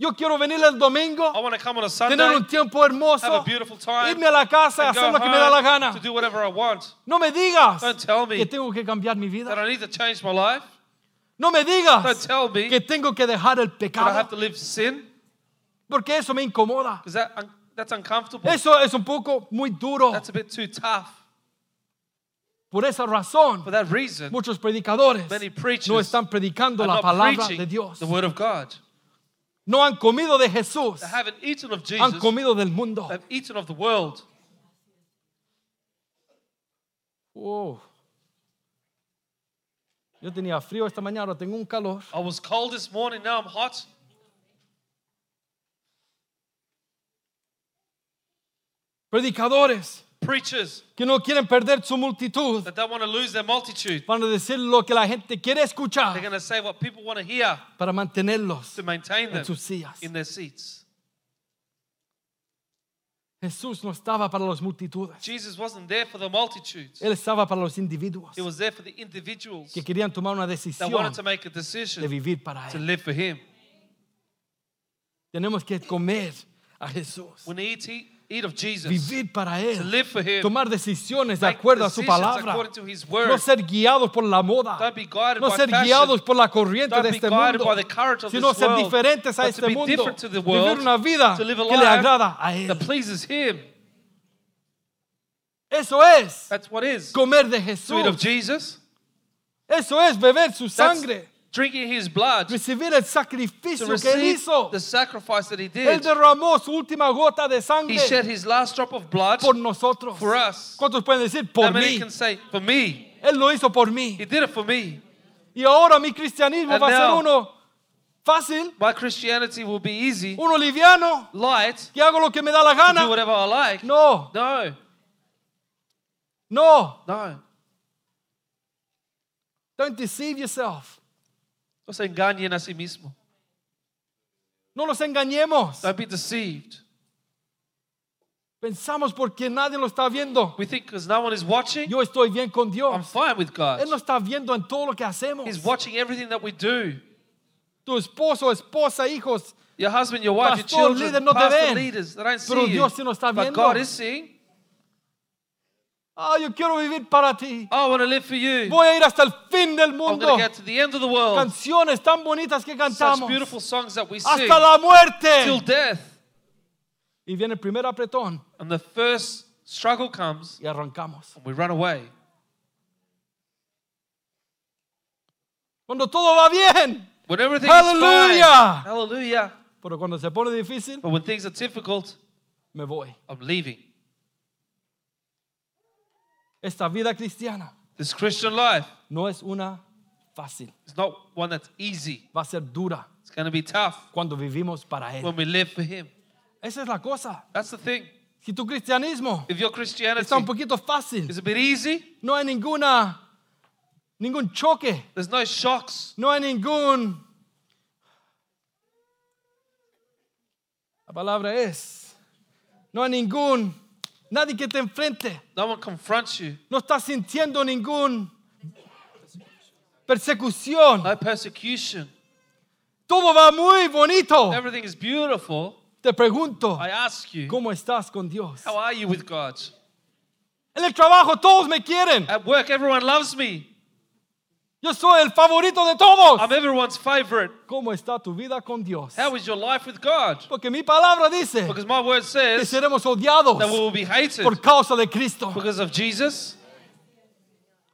Yo quiero venir el domingo, I want to come on a Sunday, tener un tiempo have hermoso, a beautiful time, irme a la casa y and go hacer lo que me da la home gana. to do whatever I want. No me digas Don't tell me que tengo que cambiar mi that vida. I need to change my life. No me Don't digas tell me que tengo que dejar el that I have pecado, to live sin, porque eso me incomoda. because that, un- that's uncomfortable. Eso es un poco muy duro. That's a bit too tough. Por esa razón, For that reason, muchos predicadores many preachers no están predicando are la not palabra preaching de Dios. the word of God. No han comido de Jesús, They haven't eaten of han Jesus. comido del mundo. They've eaten of the world. Oh. Yo tenía frío esta mañana, ahora tengo un calor. I was cold this morning, now I'm hot. Predicadores Preachers que no quieren perder su multitud that don't want to lose their multitude. van a decir lo que la gente quiere They're escuchar going to say what people want to hear para mantenerlos to maintain en them sus sillas. in their seats. Jesús no estaba para las multitudes, Jesus wasn't there for the multitudes. Él estaba para los individuos He was there for the individuals que querían tomar una that decisión wanted to make a de decision vivir para to Él. live for Him. Tenemos que comer a Jesús, When they eat, eat, eat of Jesus, vivir para to Él, live for Him, tomar decisiones de acuerdo a su palabra, no ser guiados por la moda, no ser fashion. guiados por la corriente de este mundo, sino ser world, diferentes a este mundo, world, vivir una vida que le agrada a Él. that pleases Him. Eso es comer de Jesús. Eso es beber su sangre, drinking His blood, to recibir el sacrificio que Él hizo. the sacrifice that He did. Él derramó su última gota de He sangre shed His last drop of blood por nosotros. for us. ¿Cuántos pueden decir How por many mí? can say, for me? Él lo hizo por mí. He did it for me. Y ahora mi cristianismo And va a ser uno fácil, My Christianity will be easy, uno liviano, light, que hago lo que me da la do whatever I like. No, No, no. no. Don't deceive yourself. No se engañen a sí mismo. No nos engañemos. Don't be deceived. Pensamos porque nadie lo está viendo. We think because no one is watching, Yo estoy bien con I'm Dios. fine with God. Él no está viendo en todo lo que hacemos. He's watching everything that we do. Tu esposo, esposa, hijos. Your husband, your wife, your Pastor, children, líder, no te pastor ven. leaders, they don't Pero. Dios sí nos está But viendo. God is seeing. Ah, yo quiero vivir para ti. Oh, I want to live for you. Voy a ir hasta el fin del I'm mundo. going to get to the end of the world. Canciones tan bonitas que Such cantamos. beautiful songs that we sing Hasta la till muerte. death. Y viene el primer apretón And the first struggle comes y arrancamos. and we run away. Cuando todo va bien. When everything Hallelujah. is fine. Hallelujah. Pero cuando se pone difícil, But when things are difficult, me voy. I'm leaving. Esta vida cristiana This Christian life no es una fácil. is not one that's easy. Va a ser dura It's going to be tough cuando vivimos para Él. when we live for Him. Esa es la cosa. That's the thing. Si tu cristianismo If your Christianity está un poquito fácil, is a bit easy, no hay ninguna, ningún choque, there's no shocks, no hay ningún... La palabra es, no hay ningún, nadie que te enfrente, no one confronts you, no estás sintiendo ningún persecución, no persecution. todo va muy bonito. Everything is beautiful. Te pregunto, I ask you, ¿cómo estás con Dios? how are you with God? En el trabajo todos me quieren. At work, everyone loves me. Yo soy el favorito de todos. I'm everyone's favorite. ¿Cómo está tu vida con Dios? How is your life with God? Porque mi palabra dice Because my word que says seremos odiados that we will be hated por causa de Cristo. because of Jesus.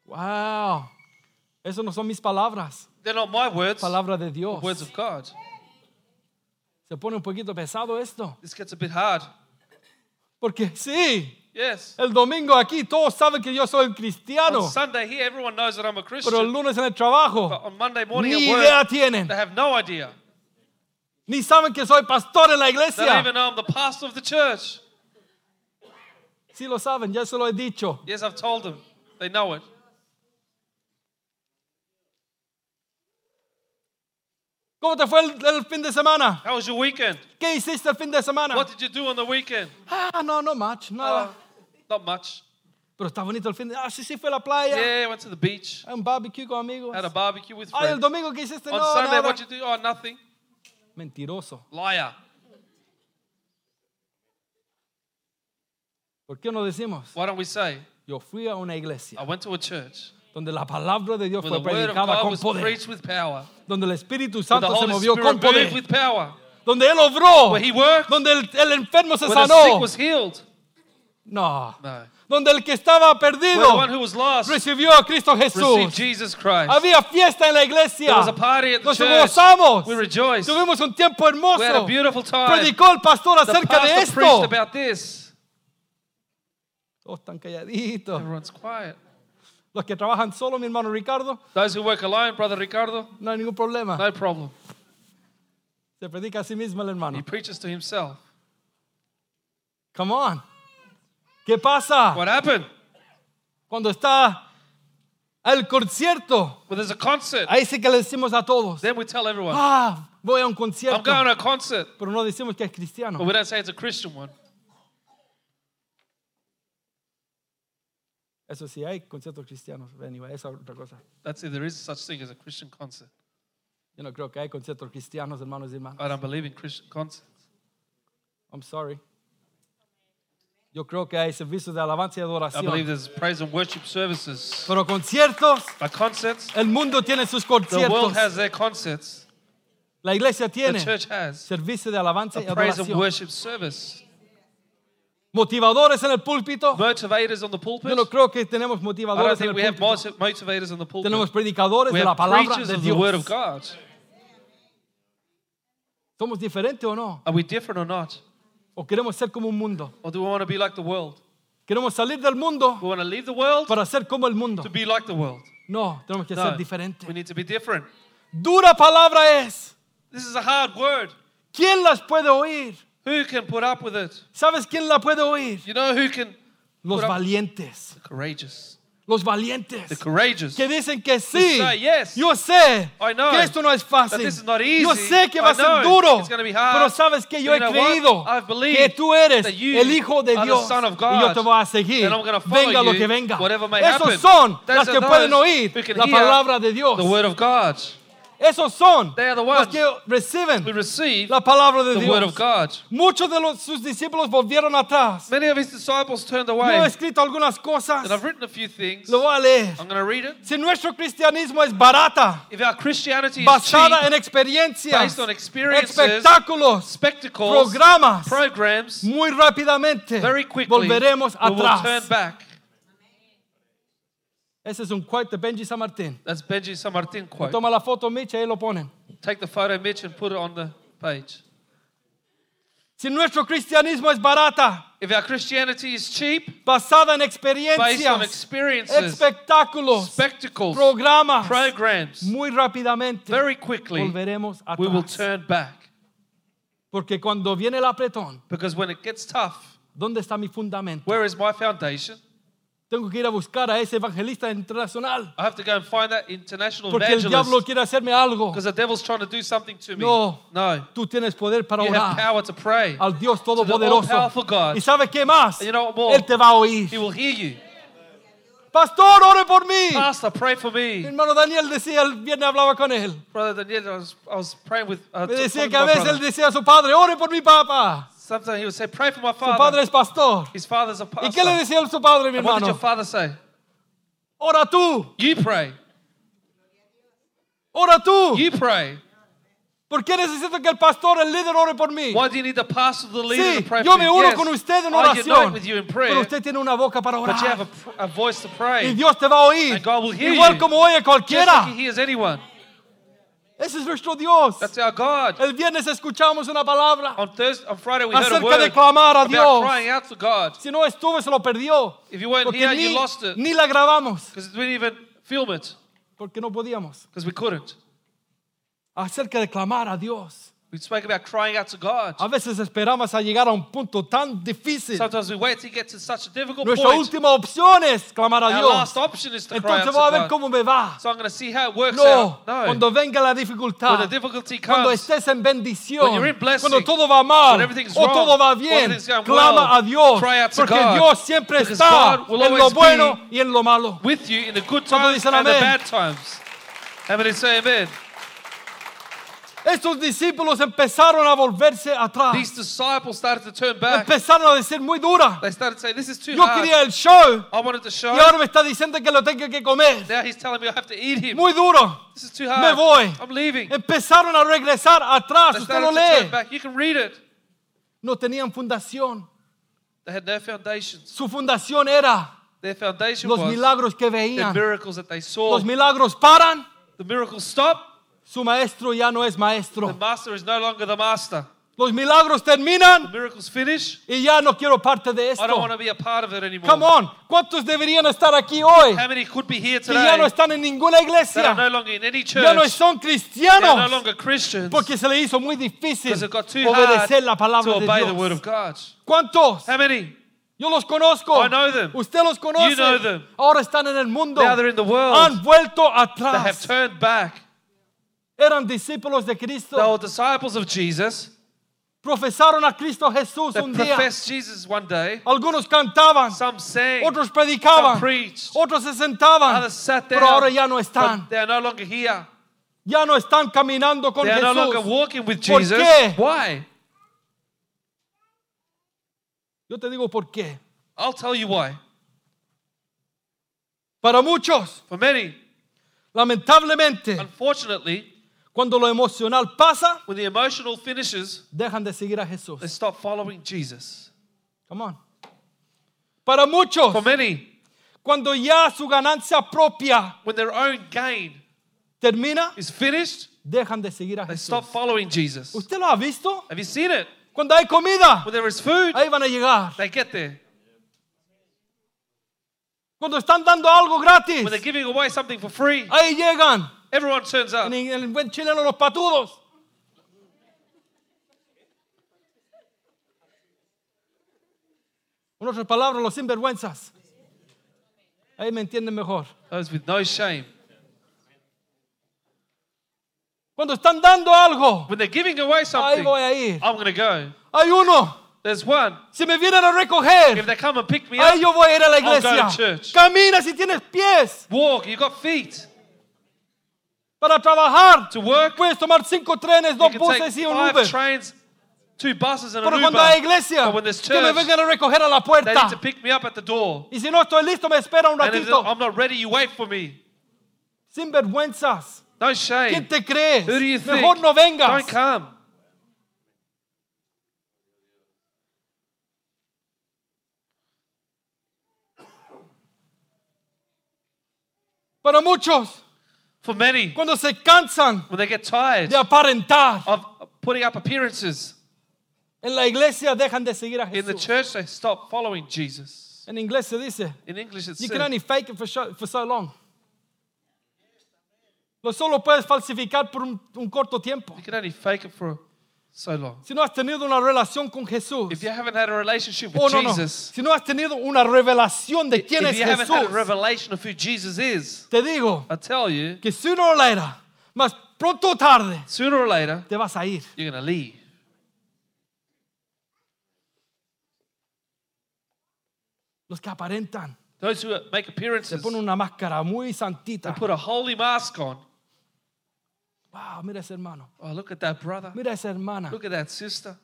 Wow. Eso no son mis palabras, They're not my words, palabra de Dios. words of God. Se pone un poquito pesado esto. This gets a bit hard. Porque sí, Yes. el domingo aquí todos saben que yo soy cristiano, On Sunday here, everyone knows that I'm a pero el Christian. lunes en el trabajo But on Monday morning ni at idea work, tienen, they have no idea. ni saben que soy pastor en la They don't iglesia. even know I'm the pastor of the church. Sí lo saben, ya se lo he dicho. Yes, I've told them. They know it. ¿Cómo te fue el, el fin de semana? How was your weekend? ¿Qué hiciste el fin de semana? What did you do on the weekend? Ah, no, no much, nada. Uh, not much. Pero está bonito el fin de Ah, sí, sí, fue a la playa. Yeah, went to the beach, Un barbecue con amigos. had a barbecue with friends. Ay, el domingo que hiciste, On no, Sunday, nada. what'd you do? Oh, nothing. Mentiroso. Liar. ¿Por qué no decimos? Why don't we say, Yo fui a una iglesia I went to a church donde la palabra de Dios where the fue word of predicada God con was poder, preached with power, donde el Espíritu Santo se movió con Spirit moved poder, with power, donde Él obró, where He worked, donde el, el enfermo se where the sick was healed. No, donde el que estaba Where perdido the one who was lost recibió a Cristo received Jesús. Jesus Christ. Había fiesta en la iglesia. There was a party at the Nos church. gozamos. We rejoiced. Tuvimos un tiempo We had a hermoso. beautiful time. Predicó el pastor The acerca de pastor preached esto. about this. Todos están calladitos. Everyone's quiet. Los que trabajan solo, mi hermano Ricardo, Those who work alone, Brother Ricardo, no hay ningún problema. no problem. Se predica a sí mismo el He hermano. preaches to himself. Come on. ¿Qué pasa What happened? cuando está el concierto? Well, there's a concert. Ahí sí que le decimos a todos, Then we tell everyone, ah, voy a un I'm concierto. going to a concert. Pero no decimos que es cristiano. But we don't say it's a Christian one. Eso sí, hay conciertos cristianos. Anyway, esa es otra cosa. That's it. There is such thing as a Christian concert. Yo no creo que hay conciertos cristianos, hermanos y hermanas. I don't believe in Christian concerts. I'm sorry. Yo creo que hay servicios de alabanza y I believe adoración. there's praise and worship services. Pero conciertos, But concerts, el mundo tiene sus the world conciertos. has their concerts. La iglesia The tiene church has servicio de alabanza y a praise and adoración. worship service. Motivadores en el púlpito. Motivators on the pulpit. Yo no creo que tenemos I don't motivadores en think el we have púlpito. motiv- motivators on the pulpit. Tenemos predicadores We de la have palabra preachers de of the word of Dios. God. ¿Somos diferentes o no? Are we different or not? ¿O queremos ser como un mundo? Or do we want to be like the world? ¿Queremos salir del mundo We want to leave the world para ser como el mundo? to be like the world. No, tenemos que No, ser diferentes. we need to be different. Dura palabra es. This is a hard word. ¿Quién las puede oír? Who can put up with it? ¿Sabes quién la puede oír? You know who can? Los Put up- valientes. The courageous. Los valientes. The courageous. Que dicen que sí. say, yes. Yo sé I know que esto no es fácil. that this is not easy. Yo sé que va I a ser duro. it's gonna be hard. Pero sabes que yo he creído que tú eres el hijo de Dios of y yo God. te voy a seguir. Venga lo que venga. Esos happen. son Those are que pueden oír la palabra de Dios. Esos son They are the los ones que reciben We receive la palabra de the Dios. word of God. Muchos de los, sus discípulos volvieron atrás. Many of his disciples turned Yo he away. escrito algunas cosas. And I've written a few things. Lo voy a leer. I'm going to read it. Si nuestro cristianismo es barata, If our Christianity is basada en experiencias, based on experiences, espectáculos, spectacles, programas, programs, muy rápidamente very quickly volveremos we will turn atrás. back. Ese es un quote de Benji San Martín. That's Benji San Martin quote. Toma la foto, Mitch, ahí lo ponen. Take the photo, Mitch, and put it on the page. Si nuestro cristianismo es barata, If our Christianity is cheap, basada en based on experiencias, experiences, espectáculos, spectacles, programas, programs, muy rápidamente very quickly volveremos we will atrás. turn back. Porque cuando viene el apretón, Because when it gets tough, ¿dónde está mi fundamento? where is my foundation? Tengo que ir a buscar a ese evangelista internacional. I have to go and find that international Porque el diablo evangelist. quiere hacerme algo. Because the devil's trying to do something to me. No. No. Tú tienes poder para You have orar power to pray. al Dios the Todopoderoso. all-powerful God. ¿Y sabe qué más? And you know what more? Él te va a oír. He will hear you. Pastor, ore por mí. Pastor, pray for Mi me. hermano Daniel decía, el viernes hablaba con él. Brother Daniel, I was, I was praying with. Uh, Me talking decía to que a my veces él decía a su padre, ore por mi papá. Sometimes he would say, Pray for my Su padre father. es pastor. His father's a ¿Y qué le pastor. decía a su padre, mi And what did your hermano? father say? Ora tú, You pray. ora tú. You pray. ¿Por qué necesito que el pastor, el líder, ore por mí? Why do you need the pastor, the leader Sí, to pray yo for me you? uno Yes, con usted en I unite oración. with you in Pero prayer, usted tiene una boca para but you have a, orar. pr- a voice to Y pray. Dios te va a oír. And God will hear Igual you. como oye Just cualquiera. like he hears anyone. Ese es nuestro Dios. That's our God. El viernes escuchamos una palabra. On Thursday, on Friday, we heard a Acerca word de clamar a about Dios. crying out to God. Si no estuve, se lo perdió. If you weren't Porque here, ni, you lost it ni la grabamos. because we didn't even film it Porque no podíamos. because we couldn't. Acerca de clamar a Dios. We spoke about crying out to God. A veces esperamos a llegar a un punto tan difícil. Sometimes we wait to get to such a difficult Nuestra point. última opción es clamar a Our Dios. last option is to cry out Entonces to voy a ver God. cómo me va. So I'm going to see how it works No, out. No. cuando venga la When dificultad, the difficulty cuando comes, estés en bendición, When you're in blessing, cuando todo va mal when everything's o wrong, todo va when bien, everything's going clama well, a Dios, cry out to porque God, Dios siempre because está God will en lo always bueno y en lo malo. with you in the good ¿Cuántos times dicen and the amén? bad times. How many say amen? Estos discípulos empezaron a volverse atrás, These disciples started to turn back. empezaron a decir muy dura. They started saying, This is too Yo hard. quería el show I wanted to show. y ahora me está diciendo que lo tengo que comer. Now he's telling me I have to eat him. Muy duro. This is too Me hard. voy. I'm leaving. Empezaron a regresar atrás. They Usted lo to turn lee. back. You can read it. No tenían fundación. They had no foundations. Su fundación era Their foundation los was milagros que the veían. miracles that they saw. Los milagros paran. The miracles stop. Su maestro ya no es The maestro. master is no longer the master. Los milagros The terminan miracles finish. y ya no quiero parte de I don't esto. want to be a part of it anymore. Come on. ¿Cuántos deberían estar aquí hoy How many could be here que ya no today están en ninguna that are no iglesia? longer in any church? Ya no son are no cristianos longer Christians porque se le hizo muy difícil it got too hard obedecer la to palabra de obey the word Dios. of God. ¿Cuántos? How many? Yo los conozco. I know them. Usted los conoce. You know them. Ahora están en el mundo. Now they're in the world. Han vuelto They have atrás. turned back. Eran discípulos de They Cristo. were disciples of Jesus. Profesaron a Cristo Jesús They un día. professed Jesus one day. Algunos cantaban, Some sang. otros predicaban, Some preached. otros se sentaban, Others sat down. pero ahora ya no están. But they are no longer here. Ya no están caminando con They are no longer Jesús. walking with ¿Por Jesus. qué? Why? Yo te digo por qué. I'll tell you why. Para muchos, For many, lamentablemente, unfortunately, cuando lo emocional pasa, when the emotional finishes, dejan de seguir a Jesús. they stop following Jesus. Come on. Para muchos, For many, cuando ya su ganancia propia when their own gain termina, is finished, dejan de seguir a they Jesús. stop following Jesus. ¿Usted lo ha visto? Have you seen it? Cuando hay comida, When there is food, ahí van a llegar. they get there. Cuando están dando algo gratis, When they're giving away something for free, ahí llegan. Everyone turns up. En el buen chileno, los patudos. En otras palabras, los sinvergüenzas. Ahí me entienden mejor. Those with no shame. Cuando están dando algo, When they're giving away ahí something, voy a ir. I'm going to go. Hay uno. There's one. Si me vienen a If recoger, they come and pick me up, ahí yo voy a ir a la I'll go to iglesia. church. Camina si tienes pies walk. You got feet para trabajar. to work. Puedes tomar cinco trenes, You dos can buses take y un five Uber. trains, two buses, and Pero an cuando hay Uber. iglesia, But when there's que me church, vengan a recoger a la They need puerta. to pick me up at the door. Y si no estoy listo, me espera un And if ratito. I'm not ready, you wait for me. Sin vergüenzas. No ¿Quién shame. te crees? Who do you think? Mejor no vengas. Don't come. Para muchos, For many, cuando se cansan when they get tired de aparentar, of putting up appearances en la iglesia dejan de seguir a in the Jesús. church, they stop following Jesus. En inglés se dice, In English, it's you can only fake it for so, for so long. Lo solo puedes falsificar por un, un corto tiempo. you can only fake it for so long. Si no has tenido una relación con Jesús, If you haven't had a relationship with oh no, no. Jesus, Si no has tenido una revelación de quién if es you haven't had a Jesús, revelation of who Jesus is, te digo I tell you, que sooner or later, más pronto o tarde, sooner or later, te vas a ir. you're going to leave. Los que aparentan Those who make se appearances, ponen una máscara muy they santita. put a holy mask on. Wow, mira ese hermano, Oh, look at that brother. mira esa hermana, Look at that sister.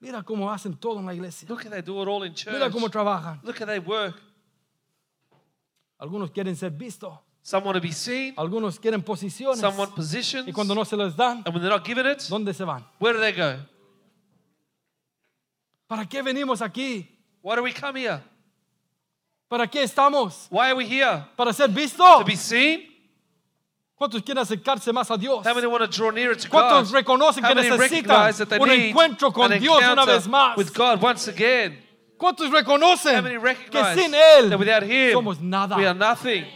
mira cómo hacen todo en la iglesia, Look at they do it all in church. mira cómo trabajan. Look at they work. Algunos quieren ser vistos, Some want to be seen, algunos quieren posiciones. some want positions, Y cuando no se les dan, and when they're not given it, ¿dónde se van? where do they go? ¿Para qué venimos aquí? Why do we come here? ¿Para qué estamos? Why are we here? ¿Para ser vistos? To be seen? ¿Cuántos quieren acercarse más a Dios? How many want to draw nearer to God? ¿Cuántos reconocen How que many necesitan recognize that they un need encuentro con an Dios una encounter vez más? with God once again? ¿Cuántos How reconocen many que recognize sin Él without Him somos nada? we are nothing?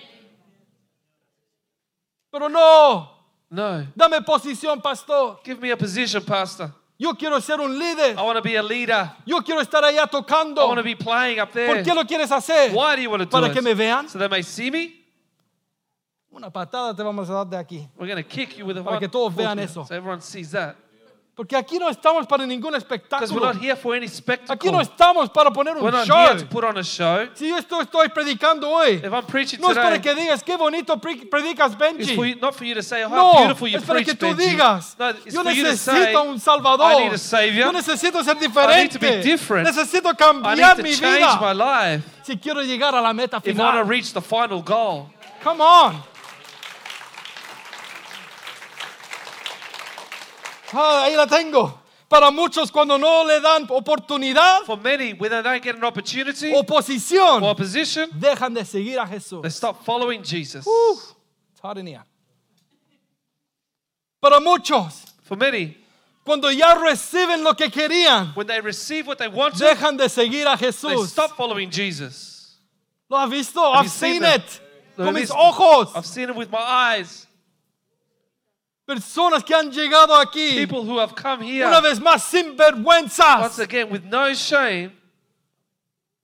Pero no, No. dame posición, pastor. Give me a position, Pastor. Yo quiero ser un líder. I want to be a leader. Yo quiero estar allá I tocando. want to be playing up ¿Por there. qué lo quieres hacer? Why do you want to do ¿Para que me vean? So they may see me? Una patada te vamos a dar de aquí. We're going to kick you with a Para que todos vean eso. So everyone sees that. Porque aquí no estamos para ningún Because we're espectáculo. not here for any Aquí spectacle. no estamos para poner We're un not show. here to put on a show. Si yo esto estoy predicando hoy, If I'm preaching no es para today, que digas qué bonito pre- predicas, it's Benji. for you, not for you to say, oh, how No, beautiful you es para preach, que tú Benji. digas, No, it's yo for you to say, necesito un I Salvador. need a Savior. Yo necesito ser I need to diferente. be different. Necesito I cambiar need to mi change my vida life si quiero llegar a la meta if I want to final. reach the final goal. Come on. Ah, ahí la tengo. Para muchos cuando no le dan oportunidad For many, when they don't get an opportunity o or posición, a position, dejan de seguir a Jesús. they stop following Jesus. Uf, it's hard in here. Para muchos, For many, cuando ya reciben lo que querían, when they receive what they wanted, dejan de seguir a they Jesús. stop following Jesus. ¿Lo has visto? Have I've you seen seen that? it. Lo Con mis visto. ojos. I've seen it with my eyes. Personas que han llegado aquí People who have come here una vez más sin once vergüenzas. again with no shame.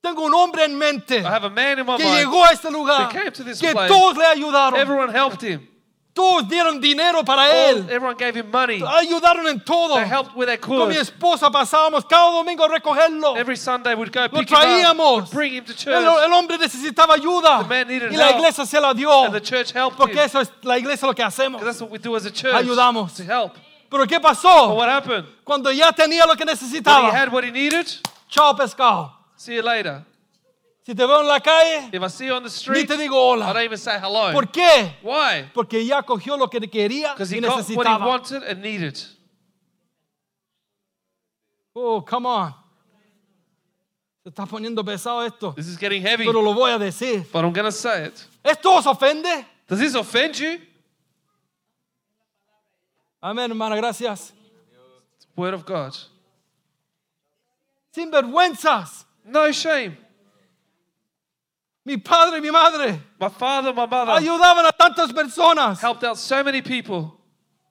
Tengo un hombre en mente I have a man in my que mind. llegó a este lugar, that came to this que place. todos le ayudaron, Everyone helped him. Todos dieron dinero para All- él, everyone gave him money. ayudaron en todo. They helped where they Con mi could. esposa pasábamos cada domingo a recogerlo. Every Sunday we'd go Lo pick him up, traíamos. bring him to El, church, el hombre necesitaba ayuda The man needed y la help. iglesia se la dio. and the church helped Porque him. eso es la iglesia lo que hacemos. That's what we do as a church. Ayudamos. To help. Pero ¿qué But pasó? what happened? Cuando ya tenía lo que When he necesitaba. had what he needed, Chao pescado. see you later. Si te veo en la calle, If I see you on the ni street, te digo I don't hola. even say hello. ¿Por qué? Why? Porque ya cogió lo que quería Because y he got what he necesitaba. wanted and needed. Oh, come on. Se está poniendo pesado esto. This is getting heavy, Pero lo voy a decir. but I'm going to say it. ¿Esto os ofende? Does this offend you? Amén, hermana, gracias. Word of God. Sin vergüenzas. No shame. Mi padre y mi madre My father, my mother ayudaban a tantas personas. helped out so many people.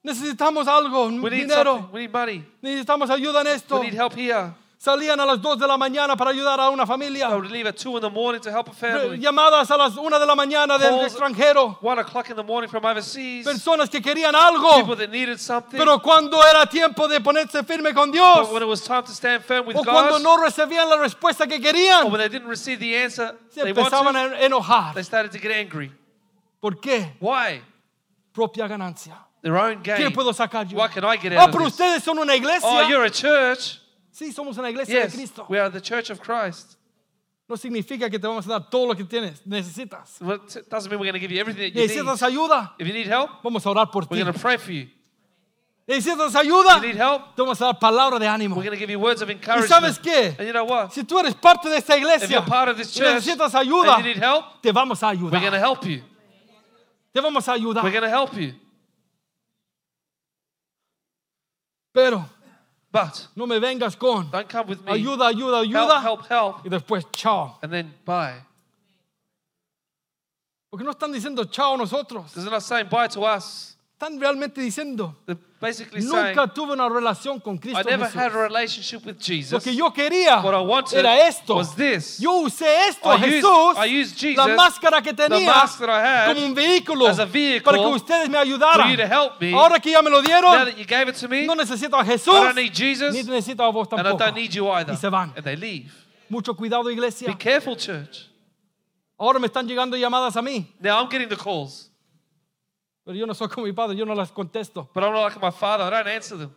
Necesitamos algo, We need dinero. something. We need money. Necesitamos ayuda en esto. We need help here. Salían a las 2 de la mañana para ayudar a una familia. would leave at two in the morning to help a family. Llamadas a las 1 de la mañana del Calls- extranjero. One o'clock in the morning from overseas. Personas que querían People algo. that needed something. Pero cuando era tiempo de ponerse firme con Dios. But when it was time to stand firm with O cuando God, no recibían la respuesta que or querían. when they didn't receive the answer Se they empezaban wanted, a enojar. they started to get angry. ¿Por qué? Why? Propia ganancia. Their own ¿Qué gain. puedo sacar yo? What can I get Oh, out pero of this? ustedes son una Oh, iglesia. you're a church. Sí, somos una iglesia Yes, de Cristo. we are the church of Christ. No significa que te vamos a dar todo lo que tienes, necesitas. Well, it doesn't mean we're going to give you everything that you need. Necesitas ayuda, If you need help, vamos a orar por ti. we're going to pray for you. Necesitas ayuda, If you need help, te vamos a dar palabra de ánimo. we're going to give you words of ¿Y encouragement. sabes qué? And you know what? Si tú eres parte de esta If iglesia you're part of this y church necesitas ayuda, and you need help, te vamos a we're going to ayudar. help you. Te vamos a ayudar. We're going to help you. Pero But no me vengas con don't come with me. ayuda, ayuda, help, ayuda. help, help. Y después, chao. And then bye. Porque no están diciendo chao nosotros. They're not saying bye to us. Están realmente diciendo, They're basically saying, nunca tuve una relación con I Cristo never Jesús. had a relationship with Lo Jesus. que yo quería What I wanted era esto. was this. Yo usé esto I used- Jesús, I used Jesus, la máscara que tenía, mask that I had, como un vehículo as a vehicle para que ustedes me For ayudaran. you to help me. Ahora que ya me lo Now dieron, that you gave it to me, no necesito a Jesús, I don't need Jesus, ni necesito a vos and I tampoco. don't need you either. Y se van. And they leave. Mucho cuidado, iglesia. Be careful, church. Ahora me están llegando llamadas a mí, Now I'm getting the calls, pero yo no soy como mi padre, yo no las contesto. but I'm not like my father. I don't answer them.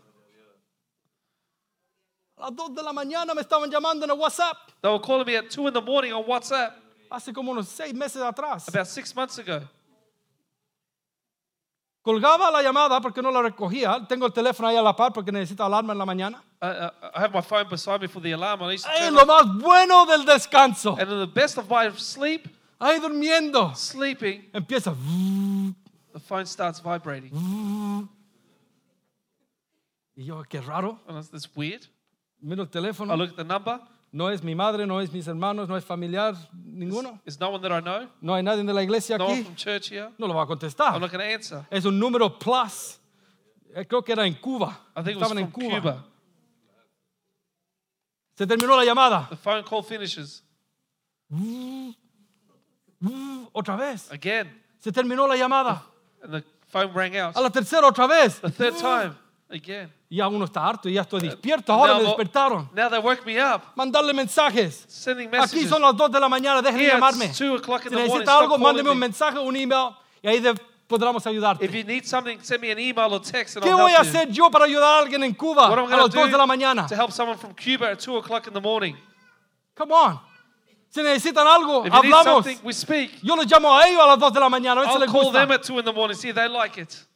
A las 2 de la mañana me estaban llamando en el WhatsApp, They were calling me at 2 in the morning on WhatsApp hace como unos seis meses atrás. about six months ago. Colgaba la llamada porque no la recogía. Tengo el teléfono ahí a la par porque necesito alarma en la mañana. I, I, I have my phone beside me for the alarm. I used to turn lo off. más bueno del descanso. And in the best of my sleep, Ahí durmiendo. sleeping, Empieza. The phone starts vibrating. Y yo, qué raro. And it's, it's weird. Miro el I teléfono. look at the number. No es mi madre, no es mis hermanos, no es familiar, ninguno. There's no one that I know. No hay nadie de la iglesia No one aquí. from church here. No lo va a I'm contestar. not going to answer. Es un número plus. Eh, Creo que era en Cuba. I think it was Estaban en from Cuba. Cuba. Se terminó la llamada. The phone call finishes. Otra vez. Again. Se terminó la llamada. And the phone rang out. A la tercera otra vez. The third time. Again. Y ya uno está harto y ya estoy despierto. Ahora Now, me despertaron. Now they woke me up. Mandarle mensajes. Sending Aquí messages. son las 2 de la mañana, déjenme llamarme. it's 2 o'clock Si in the morning. necesita algo, mándeme un me. mensaje, un email y ahí de- podremos ayudarte. If you need something, send me an email or text and ¿Qué I'll voy a hacer yo para ayudar a alguien en Cuba a las to 2 de la mañana? to help someone from Cuba at 2 o'clock in the morning? Come on. Si necesitan algo, If you need hablamos. something, we speak. Yo los llamo a ellos a las 2 de la mañana, a ver si I'll les call gusta. them at 2 in the morning, see if they like it.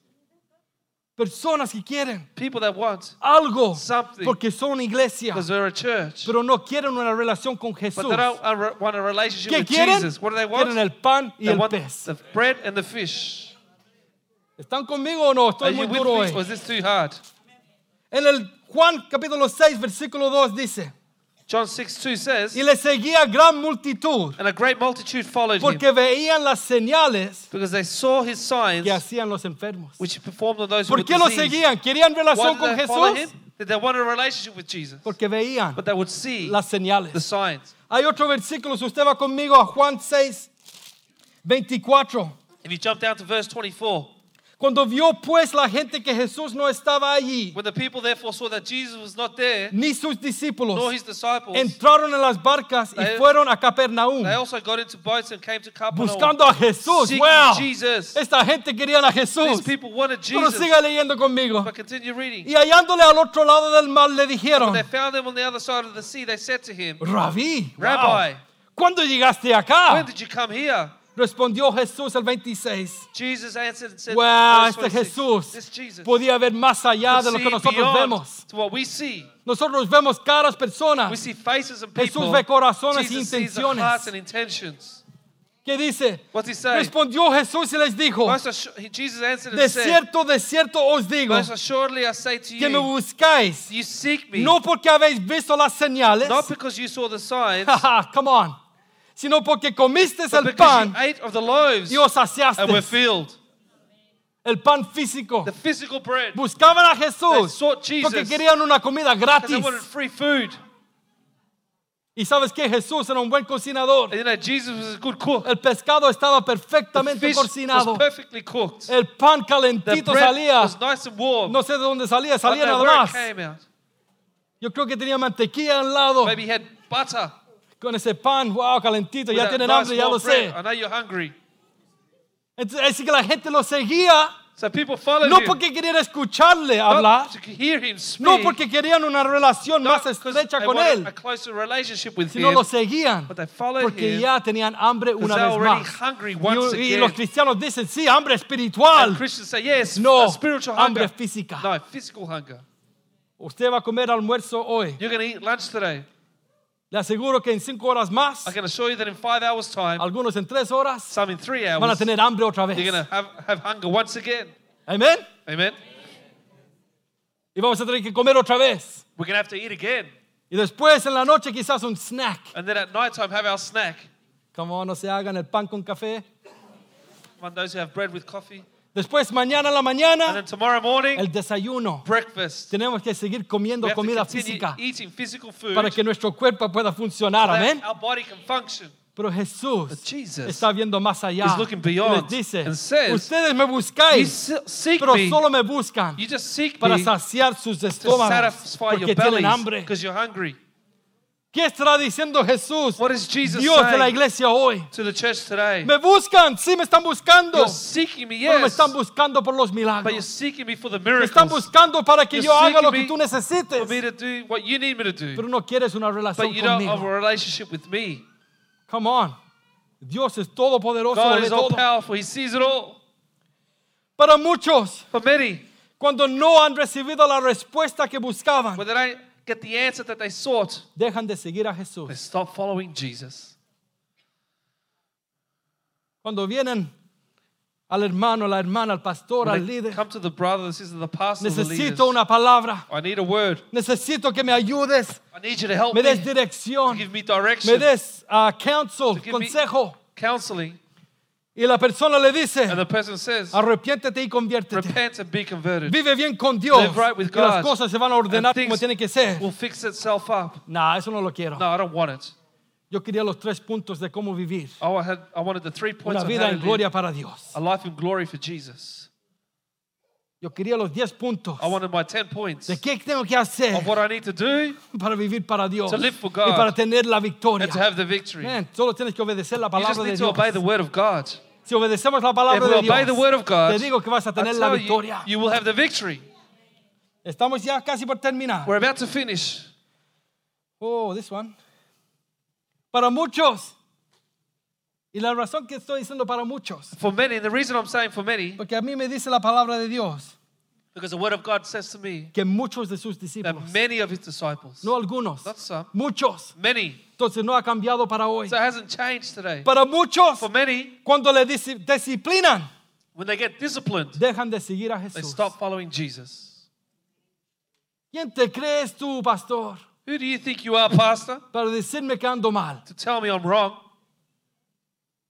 Personas que quieren People that want, algo Something. porque son iglesia, because they're a church. pero no quieren una relación con Jesús. But they don't uh, want a relationship ¿Qué with quieren? Jesus. What do they want? Quieren el pan y They el want pez. the bread and the fish. ¿Están conmigo o no? Are Estoy you muy with duro hoy. Is this too hard? En el Juan capítulo 6, versículo 2 dice, John 6 2 says, y le seguía gran multitud And a great multitude followed him veían las señales because they saw his signs que hacían los enfermos. which he performed on those who ¿Por were qué lo diseased. seguían? ¿Querían Why relación did con they follow him? Jesús? Did they want a relationship with Jesus? Porque veían But they would see las the señales. signs. Hay otro versículo, si usted va conmigo a Juan 6, 24. If you jump down to verse 24, Cuando vio pues la gente que Jesús no estaba allí, when the people therefore saw that Jesus was not there, ni sus nor discípulos, his disciples, entraron en las barcas y They- fueron a Capernaum they also got into boats and came to Capernaum. buscando a Jesús. seeking Wow. Jesus. Esta gente quería a These Jesús. people wanted Pero Jesus. siga leyendo conmigo. But continue reading. Y hallándole al otro lado del mar le dijeron, They found him on the other side of the sea. They said to him, Rabí, Rabbi, ¿cuándo llegaste when acá? did you come here? Respondió Jesús el 26. Jesus answered and said, Wow, este 26, Jesús podía ver más allá de lo que nosotros vemos. Nosotros vemos caras, personas. see faces and Jesús ve corazones the intenciones. ¿Qué dice? Respondió Jesús y les dijo, Most assu- Jesus answered and de cierto, de cierto os digo, Most assuredly I say to que me buscáis, no porque habéis visto las señales, not because you saw the signs, Haha, come on, sino porque comisteis but el because you pan ate of the loaves y os and were filled. El pan físico. The physical bread. Buscaban a They Jesús sought porque Jesus querían una comida because they gratis. wanted free food. Y sabes que Jesús era un buen cocinador. You know, Jesus was a good cook. El pescado estaba The perfectamente cocinado. was perfectly cooked. El pan calentito salía. was nice and warm. No sé de dónde salía, salía nada más. Yo creo que tenía mantequilla al lado. Maybe he had butter. Con ese pan, wow, calentito. with Ya tienen hambre, ya lo bread. sé. I know you're hungry. Entonces, así que la gente lo seguía. So people followed No him. porque querían escucharle not hablar. to hear him speak. No porque querían una relación not más estrecha con él. Sino him. lo seguían. But they Porque him ya tenían hambre una vez más. hungry Y, once y los cristianos dicen, sí, hambre espiritual. And say, yes, No, hambre física. No, physical hunger. Usted va a comer almuerzo hoy. You're eat lunch today. Le aseguro que en cinco horas más, I can assure you that in five hours' time, algunos en tres horas, some in three van a hours, tener hambre otra you're going to have, have hunger once again. Amén. Amen. Y vamos a tener que comer otra vez. We're going to have to eat again. Y después en la noche quizás un snack. And then at night time, have our snack. Como no se hagan el pan con café. One those who have bread with coffee. Después mañana en la And mañana, then tomorrow morning, el desayuno. breakfast. Tenemos que seguir We comiendo have to comida continue física eating physical food para que nuestro cuerpo pueda funcionar. so that Amén. our body can function. Pero Jesús But Jesus está viendo más allá. is looking Y les beyond dice, and says, ustedes me You buscáis, se- seek pero me. solo me buscan You just seek para me saciar sus to estómagos satisfy your porque tienen bellies hambre. because you're hungry. ¿Qué estará diciendo Jesús? What is Jesus Dios de la iglesia hoy. to the church today? Me buscan, sí me están buscando, You're seeking me, pero me yes, están buscando por los but you're milagros. seeking me for the Me están miracles. buscando para que You're yo haga lo que tú necesites. For me to do what you need me to do. Pero no quieres una relación But you don't have a conmigo. relationship with me. Come on. Dios es todopoderoso, God is all todo. powerful. He sees it all. Para muchos, For many, cuando no han recibido la respuesta que buscaban, get the answer that they sought, dejan de seguir a Jesús. they stop following Jesus. Cuando vienen al hermano, la hermana, al pastor, al When líder, come to the brother, the sister, the pastor, the necesito una palabra. I need a word. Necesito que me ayudes, I need you to help me me. des To dirección, give me direction. me des ah, counsel, To give me- consejo. counseling. Y la persona le dice, And the person says, arrepiéntete y conviértete. repent and be converted. Vive bien con Dios. Live right with y las God. cosas se van a ordenar And como things tienen que ser. will fix itself up. Nah, eso no lo quiero. No, I don't want it. Yo quería los tres puntos de cómo vivir. Oh, I, had, I wanted the three points Una of vida how to en live gloria para Dios. a life in glory for Jesus. Yo quería los diez puntos. I wanted my 10 points ¿De qué tengo que hacer of what I need to do para vivir para Dios? To live for Y God. para tener la victoria. and to have the victory. Man, solo tienes que obedecer la You just palabra de need to Dios. obey the word of God. Si obedecemos la palabra If de obey Dios, the word of God, te digo que vas a tener la you, victoria. you will have the victory. Estamos ya casi por terminar. We're about to finish. Oh, this one. Para muchos. Y la razón que estoy diciendo para muchos, For many, and the reason I'm saying for many, porque a mí me dice la palabra de Dios because the word of God says to me que muchos de sus that discípulos, many of his disciples, no algunos, not some, muchos, many, entonces no ha cambiado para hoy. so it hasn't changed today. Para muchos, For many, cuando le disi- disciplinan, when they get disciplined, dejan de seguir a they Jesús. stop following Jesus. ¿Quién te crees tú, pastor, Who do you think you are, Pastor, para decirme que ando mal? to tell me I'm wrong?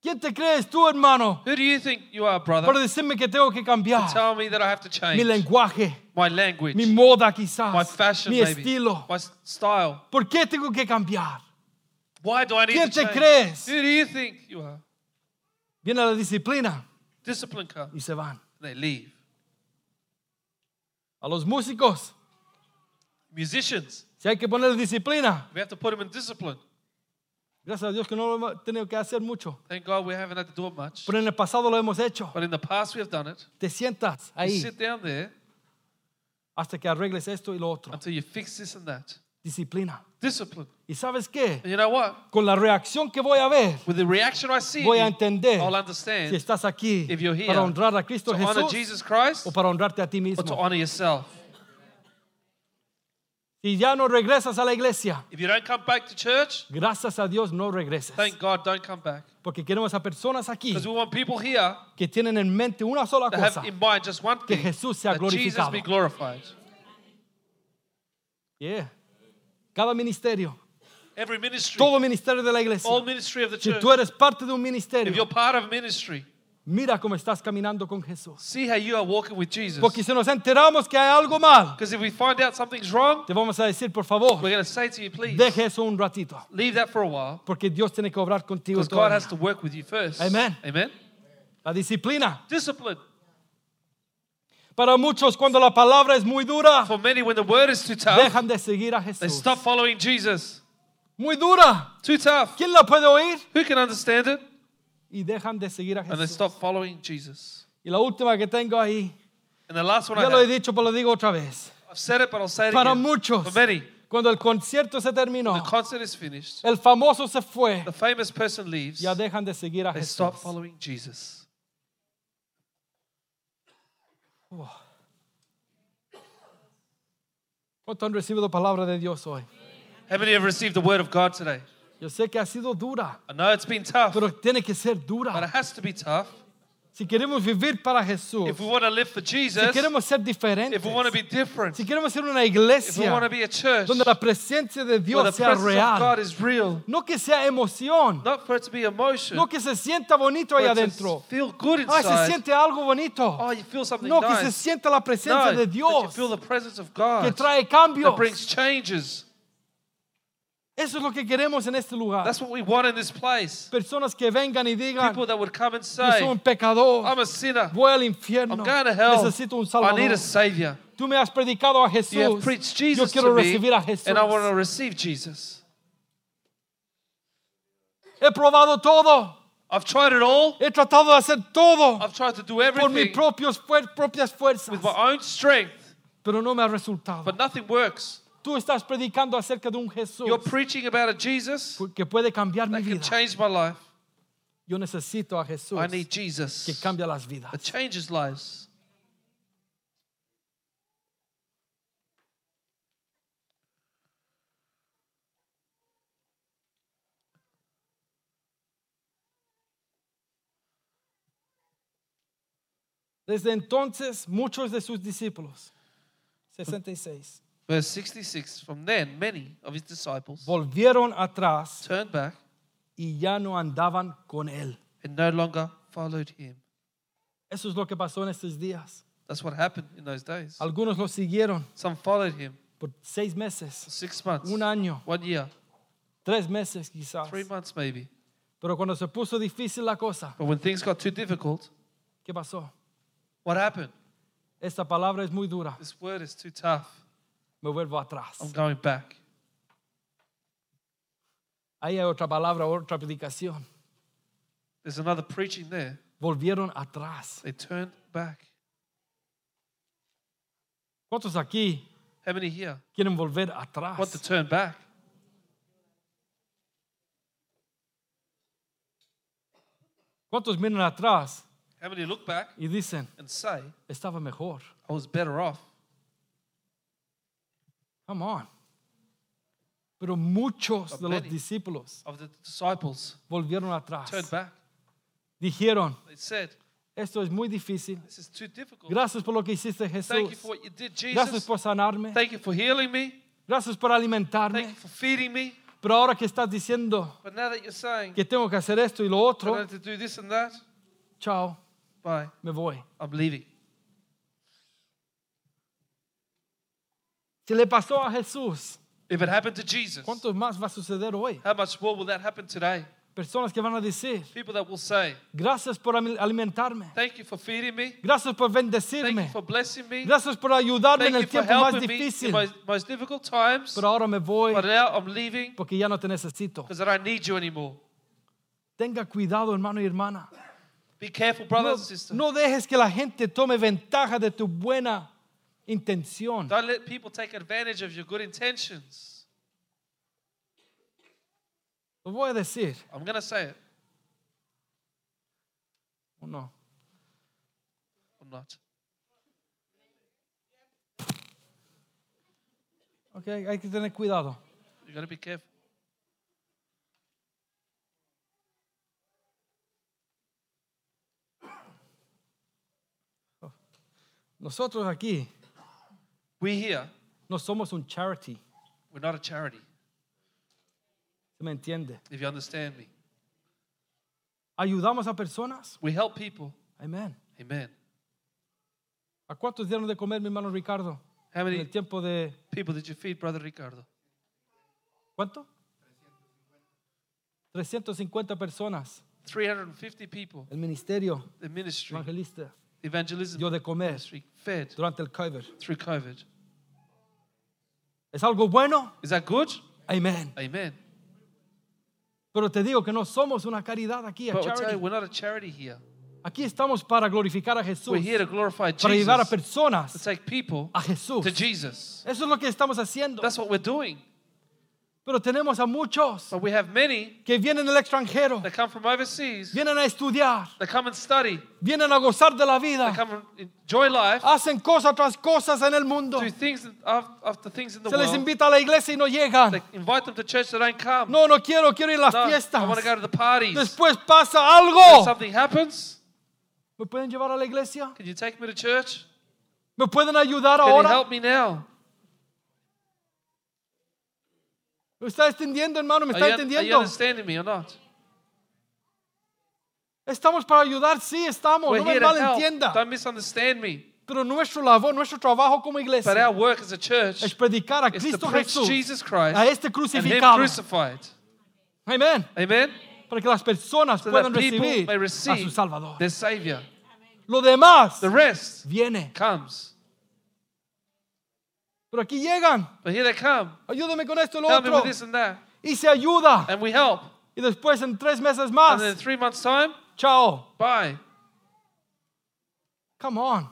¿Quién te crees tú, hermano, Who do you think you are, para brother, decirme que tengo que to cambiar tell me that I have to change mi lenguaje, my language, mi moda quizás, my fashion, mi maybe, estilo? my s- style? ¿Por qué tengo que cambiar? Why do I need ¿Quién to te change? crees? Who do you think you are? Viene la disciplina Discipline comes. y se van. They leave. A los músicos, Musicians, si hay que poner disciplina, we have to put them in discipline. gracias a Dios que no lo hemos tenido que hacer mucho, Thank God we haven't had to do it much. pero en el pasado lo hemos hecho. But in the past, we have done it. Te sientas You ahí sit down there hasta que arregles esto y lo otro. until you fix this and that. Disciplina. Discipline. ¿Y sabes qué? And you know what? Con la reacción que voy a ver, With the reaction I see, voy a entender I'll si understand estás aquí if you're here para honrar a Cristo to honor Jesús Jesus Christ o para honrarte a ti or to mismo. honor yourself. Si ya no regresas a la iglesia, If you don't come back to church, gracias a Dios no regreses. thank God, don't come back. Porque queremos a personas aquí we want people here que tienen en mente una sola that cosa. have in mind just one Que thing Jesús sea that Jesus glorificado. be glorified. Yeah. Cada ministerio, Every ministry, todo ministerio de la iglesia. all ministry of the Si church, tú eres parte de un if ministerio, you're part of ministry, mira cómo estás caminando con Jesús. see how you are walking with Jesus. Porque si nos enteramos que hay algo mal, Because if we find out something's wrong, te vamos a decir, por favor, we're going to say to you, please, deje eso un ratito. leave that for a while. Porque Dios tiene que obrar contigo Because God has to work with you first. Amen. Amen. La disciplina. Discipline. Para muchos, cuando la palabra es muy dura, For many, when the word is too tough, dejan de seguir a they Jesús. stop following Jesus. Muy dura. Too tough. ¿Quién la puede oír? Who can understand it? Y dejan de seguir a And they Jesús. stop following Jesus. Y la última que tengo ahí, And the last one ya I lo he have, dicho, pero lo digo otra vez. I've said it, but I'll say it Para again. muchos, For many, cuando el concierto se terminó, the concert is finished, el famoso se fue, the famous person leaves, ya dejan de seguir a they Jesús. stop following Jesus. ¿Cuántos han recibido palabra de Dios hoy? How many have received the word of God today? Yo sé que ha sido dura, I know it's been tough, pero tiene que ser but it has to be tough. Si queremos vivir para Jesús, If we want to live for si Jesus, queremos ser diferentes, if we want to be different, si queremos ser una if we iglesia want to be a church donde la presencia de where the Dios sea presence of God real, is real, no que sea emoción, not for it to be emotion, no que se sienta bonito ahí adentro. feel good Ay, se inside. siente algo bonito. Oh, you feel something No, que se sienta la presencia No, de that you Dios feel the presence of que God trae that cambios. brings changes. Eso es lo que queremos en este lugar. That's what we want in this place. Personas que vengan y digan, People that would come and yo say, soy un pecador, I'm a sinner. voy al infierno, I'm going to hell. necesito un I need salvador. a savior. Tú me has predicado a You have Jesús, preached yo Jesus quiero to me, recibir a Jesús. and I want to receive Jesus. He probado todo, I've tried it all. he tratado de hacer todo I've tried to do por mis everything propios propias fuerzas, with my own strength, pero no me ha resultado. but nothing works. Tú estás predicando acerca de un Jesús You're preaching about a Jesus que puede cambiar mi that can vida. change my life. Yo necesito a Jesús I need que Jesus cambia las vidas. that changes lives. Desde entonces, muchos de sus discípulos, 66, Verse 66 From then, many of his disciples volvieron atrás turned back y ya no andaban con él. and no longer followed him. Eso es lo que pasó en estos días. That's what happened in those days. Algunos lo siguieron Some followed him por seis meses, six months, un año, one year, tres meses quizás. three months maybe. Pero cuando se puso difícil la cosa, But when things got too difficult, ¿qué pasó? what happened? Esta palabra es muy dura. This word is too tough. Me vuelvo atrás. I'm going back. Ahí hay otra palabra, otra predicación. There's another preaching there. Volvieron atrás. They turned back. ¿Cuántos aquí How many here quieren volver atrás? want to turn back? ¿Cuántos miran atrás How many look back y dicen, and say, estaba mejor? I was better off? Come on. Pero muchos But de los discípulos Of the disciples volvieron atrás. turned back. Dijeron, They said, esto es muy difícil. This is too difficult. Gracias por lo que hiciste, Thank you Jesús. for what you did, Gracias Jesus. por sanarme. Thank you for healing me. Gracias por Thank you alimentarme. for feeding me. Pero ahora que estás diciendo But now that you're saying que tengo que hacer esto y lo I otro, have to do this and that, chao, bye. me voy. I'm leaving. Si le pasó a Jesús, If it happened to Jesus, ¿cuánto más va a suceder hoy? how much more will that happen today? Personas que van a decir, People that will say, gracias por alimentarme. Thank you for feeding me. Gracias por Thank you bendecirme. for blessing me. Gracias por ayudarme Thank en you el for tiempo más helping me in difícil. my most difficult times. Pero ahora me voy But now I'm leaving porque ya no te necesito. because I don't need you anymore. Tenga cuidado, hermano y hermana. Be careful, No, brothers and sisters. no dejes que la gente tome ventaja de tu buena intención. Don't let people take advantage of your good intentions. Lo voy a decir. I'm going to say it. ¿O no? I'm not. Ok, hay que tener cuidado. you got to be careful. Nosotros aquí We here, no somos un charity. we're not a charity, ¿Se me entiende? if you understand me. Ayudamos a personas. We help people. Amén. Amen. ¿A cuántos dieron de comer, mi hermano Ricardo? How En many el tiempo de. people did you feed, Brother Ricardo? ¿Cuánto? 350 personas. 350 people. El ministerio The ministry, evangelista evangelism dio de comer ministry, fed durante el COVID. through COVID. ¿Es algo bueno? Is that good? Amén. Amen. Pero te digo que no somos una caridad aquí, a But I'll tell you, charity. we're not a charity here. Aquí estamos para glorificar a Jesús, We're here to glorify para llevar a Jesus, to personas take people a Jesús. to Jesus. Eso es lo que estamos haciendo. That's what we're doing. Pero tenemos a muchos But we have many que vienen del extranjero, that come from overseas, vienen a estudiar, that come and study, vienen a gozar de la that vida, come and enjoy life, hacen cosas tras cosas en el mundo. do things af- after things in the Se les world. invita a la iglesia y no llegan. They invite them to church, they don't come. No, no quiero, quiero ir a las No, I fiestas. want to go to the parties. Después pasa If algo. something happens, ¿Me pueden llevar a la iglesia? can you take me to church? ¿Me pueden ayudar Can you ahora? help me now? ¿Me está entendiendo, hermano? ¿Me está entendiendo? Estamos para ayudar, sí estamos, We're no me malentienda. Don't misunderstand me. Pero nuestro labor, nuestro trabajo como But iglesia our work as a church es predicar a is to Cristo Jesús, Jesus Christ a este crucificado. Amén. Amen? Para que las personas So puedan recibir may a su Salvador. their Savior. Lo demás The rest viene. comes. Pero aquí llegan. But here they come. Ayúdame con esto y lo Help me otro. with this and that. Y se ayuda. And we help. Y después en tres meses And más. then in three months' time, Chao. bye. Come on.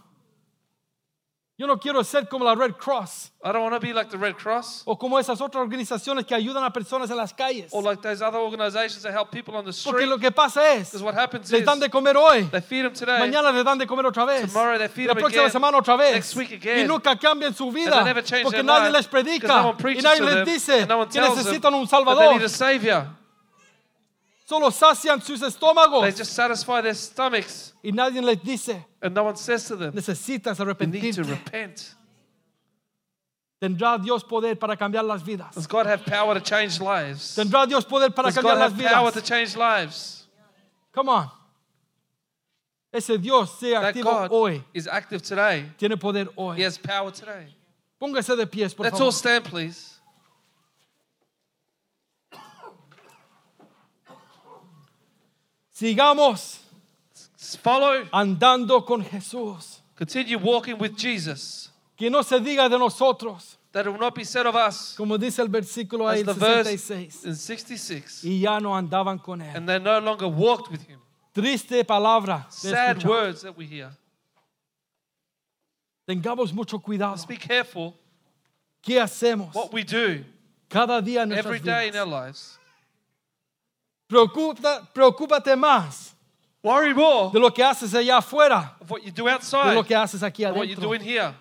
Yo no quiero ser como la Red Cross I don't want to be like the Red Cross o como esas otras organizaciones que ayudan a personas en las calles. or like those other organizations that help people on the Porque street. lo que pasa es, what happens les dan de comer hoy, they feed them today mañana les dan de comer otra vez, Tomorrow they feed la them próxima again, semana otra vez, next week y again. nunca cambian su and vida, they never change porque their nadie life les predica no one y nadie les dice and no que necesitan un that they Salvador. need a Savior. Solo sacian sus estómagos They just satisfy their stomachs y nadie les dice, and no one says to them, necesitas you need to arrepentirte. repent. Tendrá Dios poder para cambiar las vidas. Does God have power to change lives? Tendrá Dios poder para cambiar God las have power to vidas. change lives? Come on. Ese Dios sea That activo God hoy. is active today. Tiene poder He hoy. has power today. Póngase de pies, por Let's all favor. stand, please. Sigamos Follow, andando con Jesús. continue walking with Jesus. Que no se diga de nosotros, That it will not be said of us, como dice el versículo ahí, as el the verse 66. in 66. Y ya no andaban con él. And they no longer walked with him. Triste palabra. de Sad escuchar. words that we hear. Tengamos mucho cuidado. Let's be careful ¿Qué hacemos what we do cada día en every nuestras day in our vidas? lives. Preocupa- preocúpate más Worry more de lo que haces allá afuera of what you do de outside lo que haces aquí than what you do adentro. in here.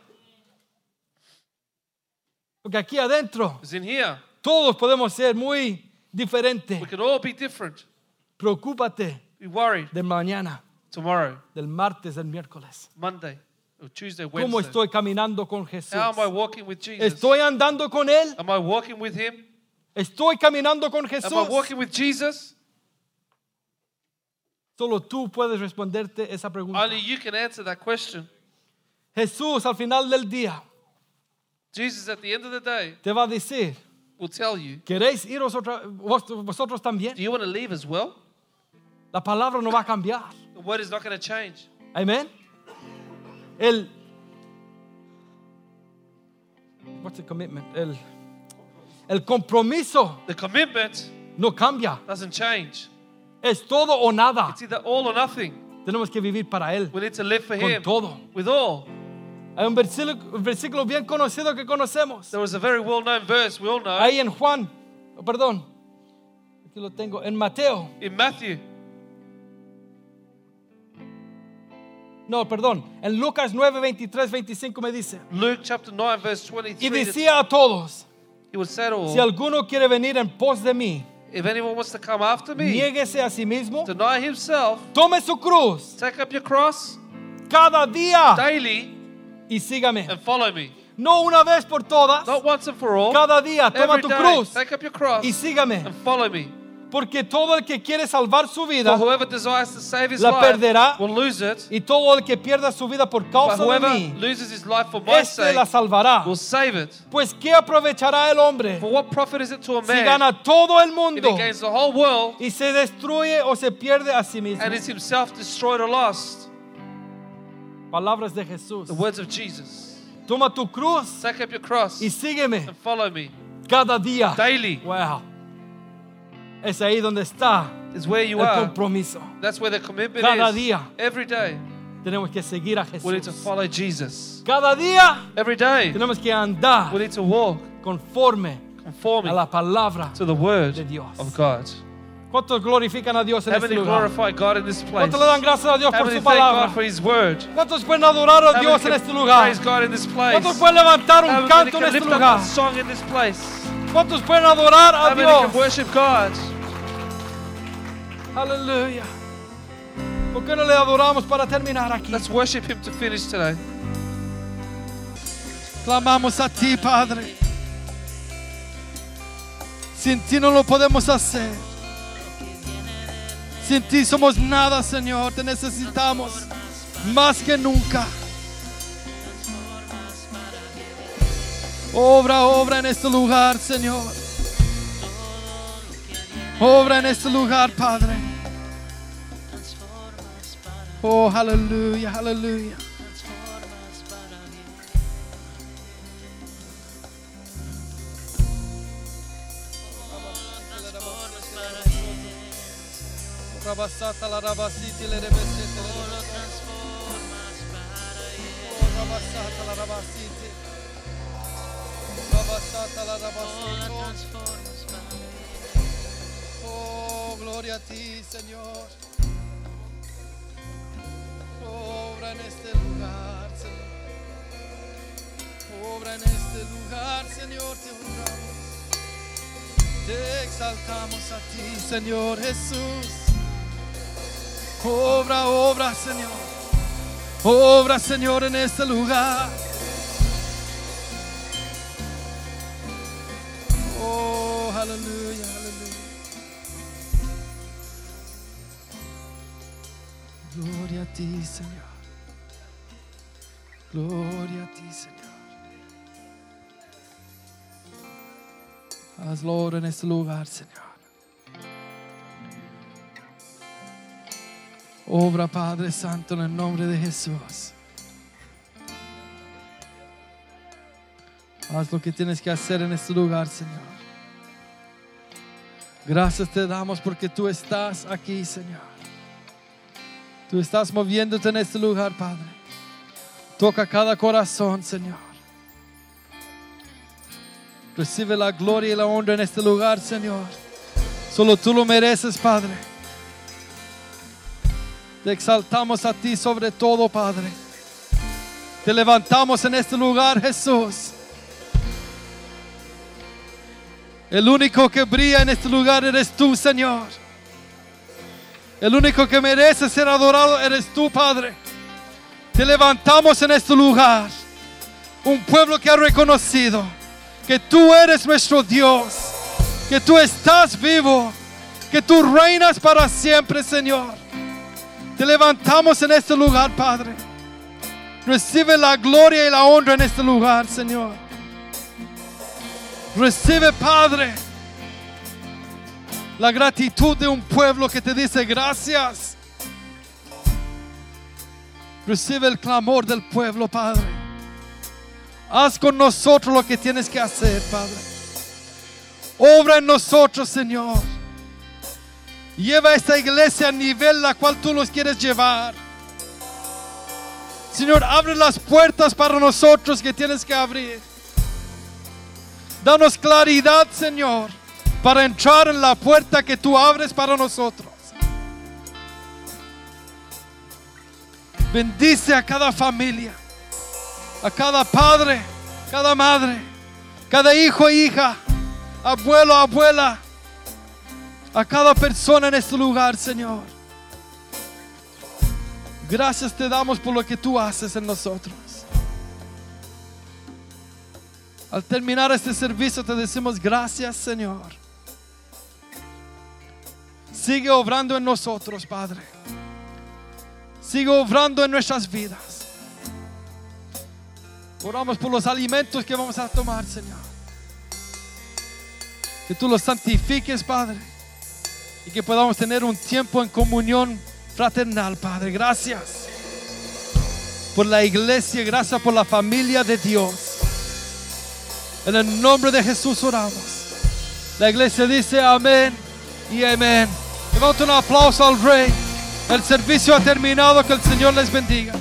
Porque aquí adentro Because in here, todos podemos ser muy diferentes. we can all be different. Preocúpate Be worried de mañana, tomorrow, del martes, del miércoles. Monday, or Tuesday, ¿Cómo Wednesday. estoy caminando con Jesús? How am I walking with Jesus? ¿Estoy andando con Él? Am I walking with Him? ¿Estoy caminando con Am I Jesús? walking with Jesus? Solo tú puedes responderte esa pregunta. Only you can answer that question. Jesús al final del día Jesus, at the end of the day, te va a decir, will tell you, ¿queréis iros otra, vos- vosotros también? Do you want to leave as well? La palabra no va a cambiar. The word is not going to change. Amén. El What's the commitment? El, el compromiso The commitment no cambia. doesn't change. Es todo o nada. It's either all or nothing. Tenemos que vivir para Él. We need to live for Con Him todo. with all. Hay un versículo, un versículo bien conocido que conocemos. There was a very well known verse we all know Ahí en Juan, oh, perdón, aquí lo tengo, en Mateo. in Matthew. No, perdón, en Lucas 9, 23, 25 me dice. Luke chapter 9, verse Y 23. decía a todos, He would say to all, si alguno quiere venir en pos de mí, If anyone wants to come after me, niéguese a sí mismo, deny himself, tome su cruz take up your cross cada día daily, y sígame. and follow me. No una vez por todas, Not once and for all. cada día toma Every tu day, cruz take up your cross y sígame. and follow me. Porque todo el que quiere salvar su For vida whoever desires to save his La life perderá. will lose it. y todo el que pierda su vida por But causa de whoever mí, loses his life for my este la salvará. will save it. Pues ¿qué aprovechará el hombre For what profit is it to a si man gana todo el if mundo he gains the whole world y se destruye o se pierde a sí mismo? and is himself destroyed or lost? Palabras de Jesús. The words of Jesus. Toma tu cruz Take up your cross y sígueme and follow me cada día. daily. Wow. Es ahí donde está Is where you el are. compromiso. That's where the commitment Cada is. día. Every day Tenemos que seguir a we need to Jesús. follow Jesus. Cada día Every day tenemos que andar we need to walk conforme a conforming la palabra to the word de Dios. of God. ¿Cuántos glorifican a Dios en este lugar? glorify God in this place? ¿Cuántos le dan gracias a Dios por su thank palabra? God for His word? ¿Cuántos pueden adorar a Dios en este lugar? Praise God in this place. ¿Cuántos pueden levantar un canto en este lift up lugar? a song in this place? ¿Cuántos pueden adorar a can Dios? worship God? Aleluya. ¿Por qué no le adoramos para terminar aquí? Let's worship Him to finish today. Clamamos a ti, Padre. Sin ti no lo podemos hacer. Sin ti somos nada, Señor. Te necesitamos más que nunca. Obra, obra en este lugar, Señor. Obra en este lugar, Padre. Oh, aleluya, aleluya. Rabasata la rabasiti le rebesete le Oh, rabasata la rabasiti. Rabasata la rabasiti. Oh, gloria a ti, Señor. Obra en este lugar, Señor. Obra en este lugar, Señor, te honramos. Te exaltamos a ti, Señor Jesús. Obra, obra, Señor. Obra, Señor, en este lugar. Oh, aleluya, Gloria a ti, Señor. Gloria a ti, Señor. Hazlo ahora en este lugar, Señor. Obra, Padre Santo, en el nombre de Jesús. Haz lo que tienes que hacer en este lugar, Señor. Gracias te damos porque tú estás aquí, Señor. Tú estás moviéndote en este lugar, Padre. Toca cada corazón, Señor. Recibe la gloria y la honra en este lugar, Señor. Solo tú lo mereces, Padre. Te exaltamos a ti sobre todo, Padre. Te levantamos en este lugar, Jesús. El único que brilla en este lugar eres tú, Señor. El único que merece ser adorado eres tú, Padre. Te levantamos en este lugar. Un pueblo que ha reconocido que tú eres nuestro Dios. Que tú estás vivo. Que tú reinas para siempre, Señor. Te levantamos en este lugar, Padre. Recibe la gloria y la honra en este lugar, Señor. Recibe, Padre, la gratitud de un pueblo que te dice gracias. Recibe el clamor del pueblo, Padre. Haz con nosotros lo que tienes que hacer, Padre. Obra en nosotros, Señor. Lleva esta iglesia al nivel la cual tú los quieres llevar. Señor, abre las puertas para nosotros que tienes que abrir. Danos claridad, Señor, para entrar en la puerta que tú abres para nosotros. Bendice a cada familia, a cada padre, cada madre, cada hijo e hija, abuelo, abuela, a cada persona en este lugar, Señor. Gracias te damos por lo que tú haces en nosotros. Al terminar este servicio te decimos gracias, Señor. Sigue obrando en nosotros, Padre. Sigue obrando en nuestras vidas. Oramos por los alimentos que vamos a tomar, Señor. Que tú los santifiques, Padre. Y que podamos tener un tiempo en comunión fraternal, Padre. Gracias por la iglesia, gracias por la familia de Dios. En el nombre de Jesús oramos. La iglesia dice amén y amén. Levanta un aplauso al Rey. El servicio ha terminado. Que el Señor les bendiga.